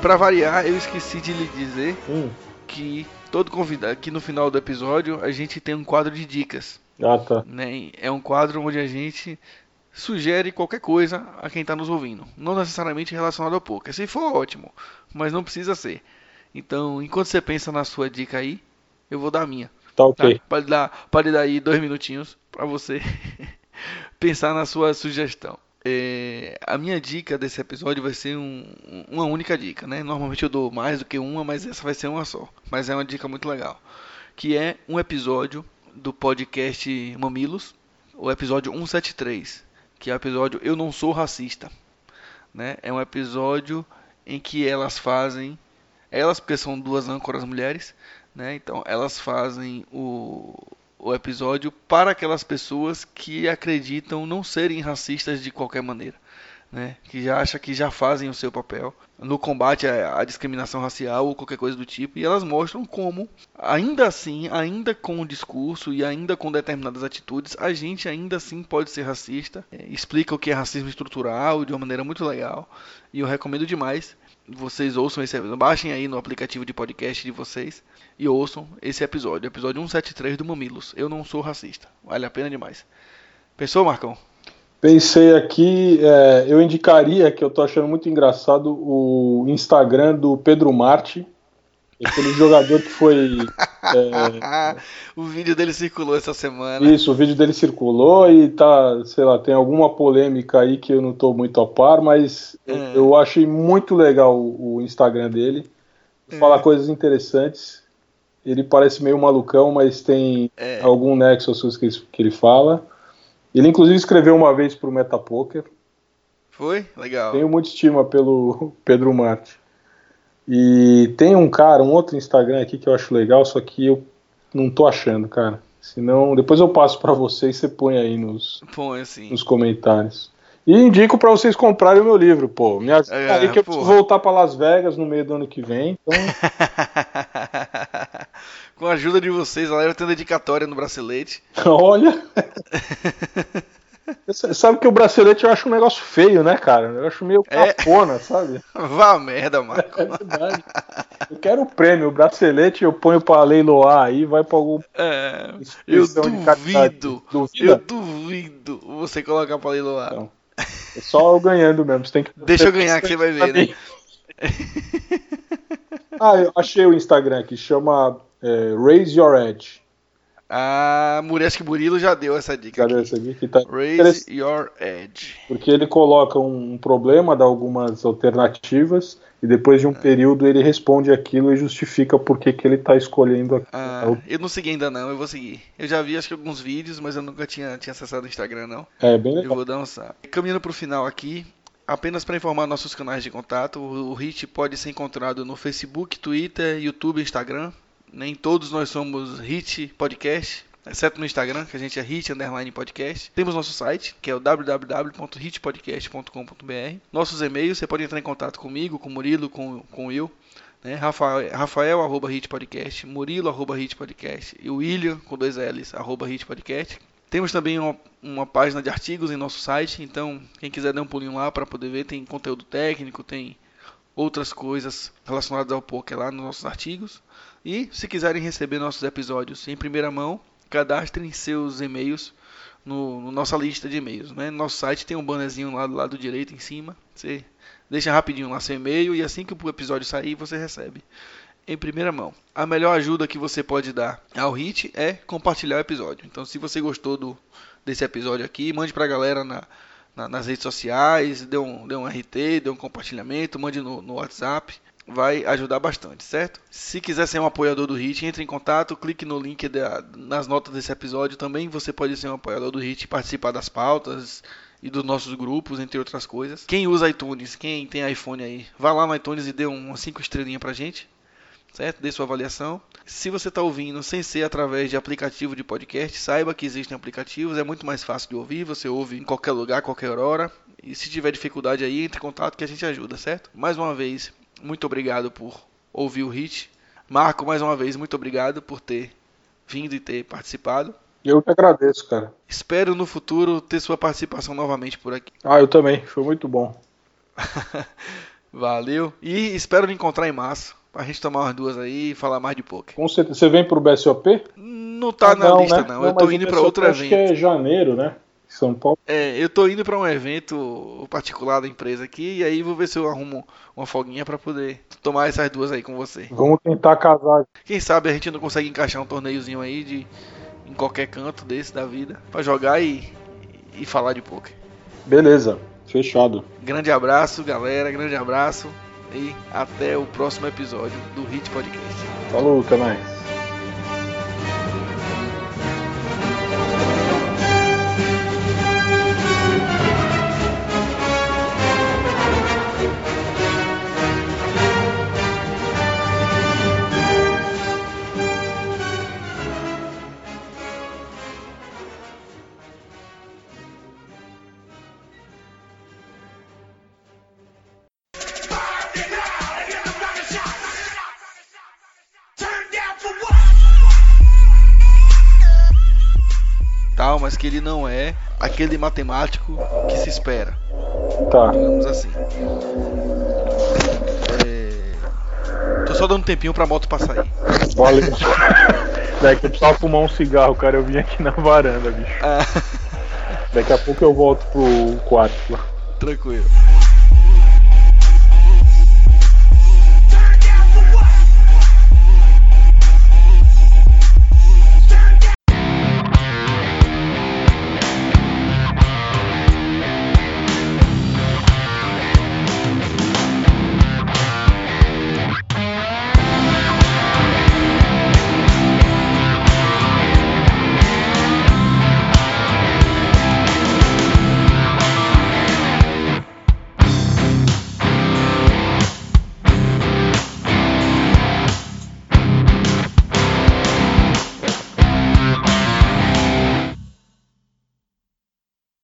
Para variar, eu esqueci de lhe dizer hum. que todo convidado, aqui no final do episódio, a gente tem um quadro de dicas. Ah, tá. Né? É um quadro onde a gente sugere qualquer coisa a quem está nos ouvindo. Não necessariamente relacionado ao poker. Se for ótimo, mas não precisa ser. Então, enquanto você pensa na sua dica aí, eu vou dar a minha. Tá ok. Tá? Pode, dar, pode dar aí dois minutinhos para você pensar na sua sugestão. É, a minha dica desse episódio vai ser um, uma única dica, né? Normalmente eu dou mais do que uma, mas essa vai ser uma só. Mas é uma dica muito legal. Que é um episódio do podcast Mamilos, o episódio 173, que é o episódio Eu Não Sou Racista. Né? É um episódio em que elas fazem, elas porque são duas âncoras mulheres, né? então elas fazem o, o episódio para aquelas pessoas que acreditam não serem racistas de qualquer maneira. Né, que já acha que já fazem o seu papel no combate à, à, discriminação racial ou qualquer coisa do tipo, e elas mostram como, ainda assim, ainda com o discurso e ainda com determinadas atitudes, a gente ainda assim pode ser racista. É, explica o que é racismo estrutural de uma maneira muito legal, e eu recomendo demais. Vocês ouçam esse baixem aí no aplicativo de podcast de vocês e ouçam esse episódio, episódio 173 do Mamilos. Eu não sou racista. Vale a pena demais. Pensou, Marcão? Pensei aqui, é, eu indicaria que eu tô achando muito engraçado o Instagram do Pedro Marte, aquele jogador que foi. É, o vídeo dele circulou essa semana. Isso, o vídeo dele circulou e tá, sei lá, tem alguma polêmica aí que eu não tô muito a par, mas é. eu achei muito legal o Instagram dele. Fala é. coisas interessantes. Ele parece meio malucão, mas tem é. algum nexo às coisas que ele fala. Ele inclusive escreveu uma vez para o Metapoker. Foi? Legal. Tenho muita estima pelo Pedro Marte. E tem um cara, um outro Instagram aqui que eu acho legal, só que eu não tô achando, cara. Senão, depois eu passo para você e você põe aí nos, põe, assim. nos comentários. E indico para vocês comprarem o meu livro, pô. Me ajuda é, aí que eu preciso voltar para Las Vegas no meio do ano que vem. Então... Com a ajuda de vocês, lá eu tenho dedicatória no bracelete. Olha! sabe que o bracelete eu acho um negócio feio, né, cara? Eu acho meio é. capona, é... sabe? Vá merda, Marco. É verdade. Eu quero o prêmio, o bracelete eu ponho pra leiloar aí, vai pra algum. É. Eu duvido. Eu duvido você colocar pra leiloar. Não. É só eu ganhando mesmo. Você tem que... Deixa eu ganhar que você vai ver, né? ah, eu achei o Instagram aqui, chama é, Raise Your Edge. Ah, Muresk Murilo já deu essa dica. Já deu essa dica. Tá Raise Your Edge. Porque ele coloca um problema, dá algumas alternativas e depois de um ah. período ele responde aquilo e justifica por que, que ele está escolhendo aquilo. Ah, eu não segui ainda não, eu vou seguir. Eu já vi acho que alguns vídeos, mas eu nunca tinha, tinha acessado o Instagram não. É, bem legal. Eu vou dar um Caminhando para o final aqui, Apenas para informar nossos canais de contato, o HIT pode ser encontrado no Facebook, Twitter, YouTube, Instagram. Nem todos nós somos Hit Podcast, exceto no Instagram, que a gente é Hit Underline Podcast. Temos nosso site, que é o www.hitpodcast.com.br. Nossos e-mails, você pode entrar em contato comigo, com o Murilo, com, com o Will. Né? Rafael, arroba Hit Podcast, Murilo, arroba Hit Podcast e o William, com dois L's, arroba Hit Podcast. Temos também uma, uma, página de artigos em nosso site, então quem quiser dar um pulinho lá para poder ver, tem conteúdo técnico, tem outras coisas relacionadas ao poker lá nos nossos artigos. E se quiserem receber nossos episódios em primeira mão, cadastrem seus e-mails no, no nossa lista de e-mails. Né? No nosso site tem um bannerzinho lá do lado direito em cima. Você deixa rapidinho lá seu e-mail e assim que o episódio sair você recebe em primeira mão. A melhor ajuda que você pode dar ao Hit é compartilhar o episódio. Então, se você gostou do, desse episódio aqui, mande para a galera na, na, nas redes sociais, dê um, dê um RT, dê um compartilhamento, mande no, no WhatsApp vai ajudar bastante, certo? Se quiser ser um apoiador do HIT, entre em contato, clique no link da, nas notas desse episódio também. Você pode ser um apoiador do HIT, participar das pautas e dos nossos grupos, entre outras coisas. Quem usa iTunes, quem tem iPhone aí, vá lá no iTunes e dê umas 5 estrelinhas pra gente, certo? Dê sua avaliação. Se você está ouvindo sem ser através de aplicativo de podcast, saiba que existem aplicativos, é muito mais fácil de ouvir, você ouve em qualquer lugar, qualquer hora. E se tiver dificuldade aí, entre em contato que a gente ajuda, certo? Mais uma vez, muito obrigado por ouvir o hit. Marco, mais uma vez, muito obrigado por ter vindo e ter participado. Eu que agradeço, cara. Espero no futuro ter sua participação novamente por aqui. Ah, eu também. Foi muito bom. Valeu. E espero me encontrar em março. Pra gente tomar umas duas aí e falar mais de poker. Com certeza. Você vem pro BSOP? Não tá na não, lista, né? não. Eu tô indo para outro evento. Acho que é janeiro, né? São Paulo. É, eu tô indo para um evento particular da empresa aqui e aí vou ver se eu arrumo uma folguinha para poder tomar essas duas aí com você. Vamos tentar casar. Quem sabe a gente não consegue encaixar um torneiozinho aí de em qualquer canto desse da vida para jogar e, e falar de poker. Beleza, fechado. Grande abraço, galera, grande abraço e até o próximo episódio do Hit Podcast. Falou, até mais. Ele não é aquele matemático que se espera. Tá. Digamos assim. É... Tô só dando um tempinho pra moto passar aí. Valeu. Daqui eu precisava fumar um cigarro, cara. Eu vim aqui na varanda, bicho. Ah, Daqui a pouco eu volto pro quarto lá. tranquilo.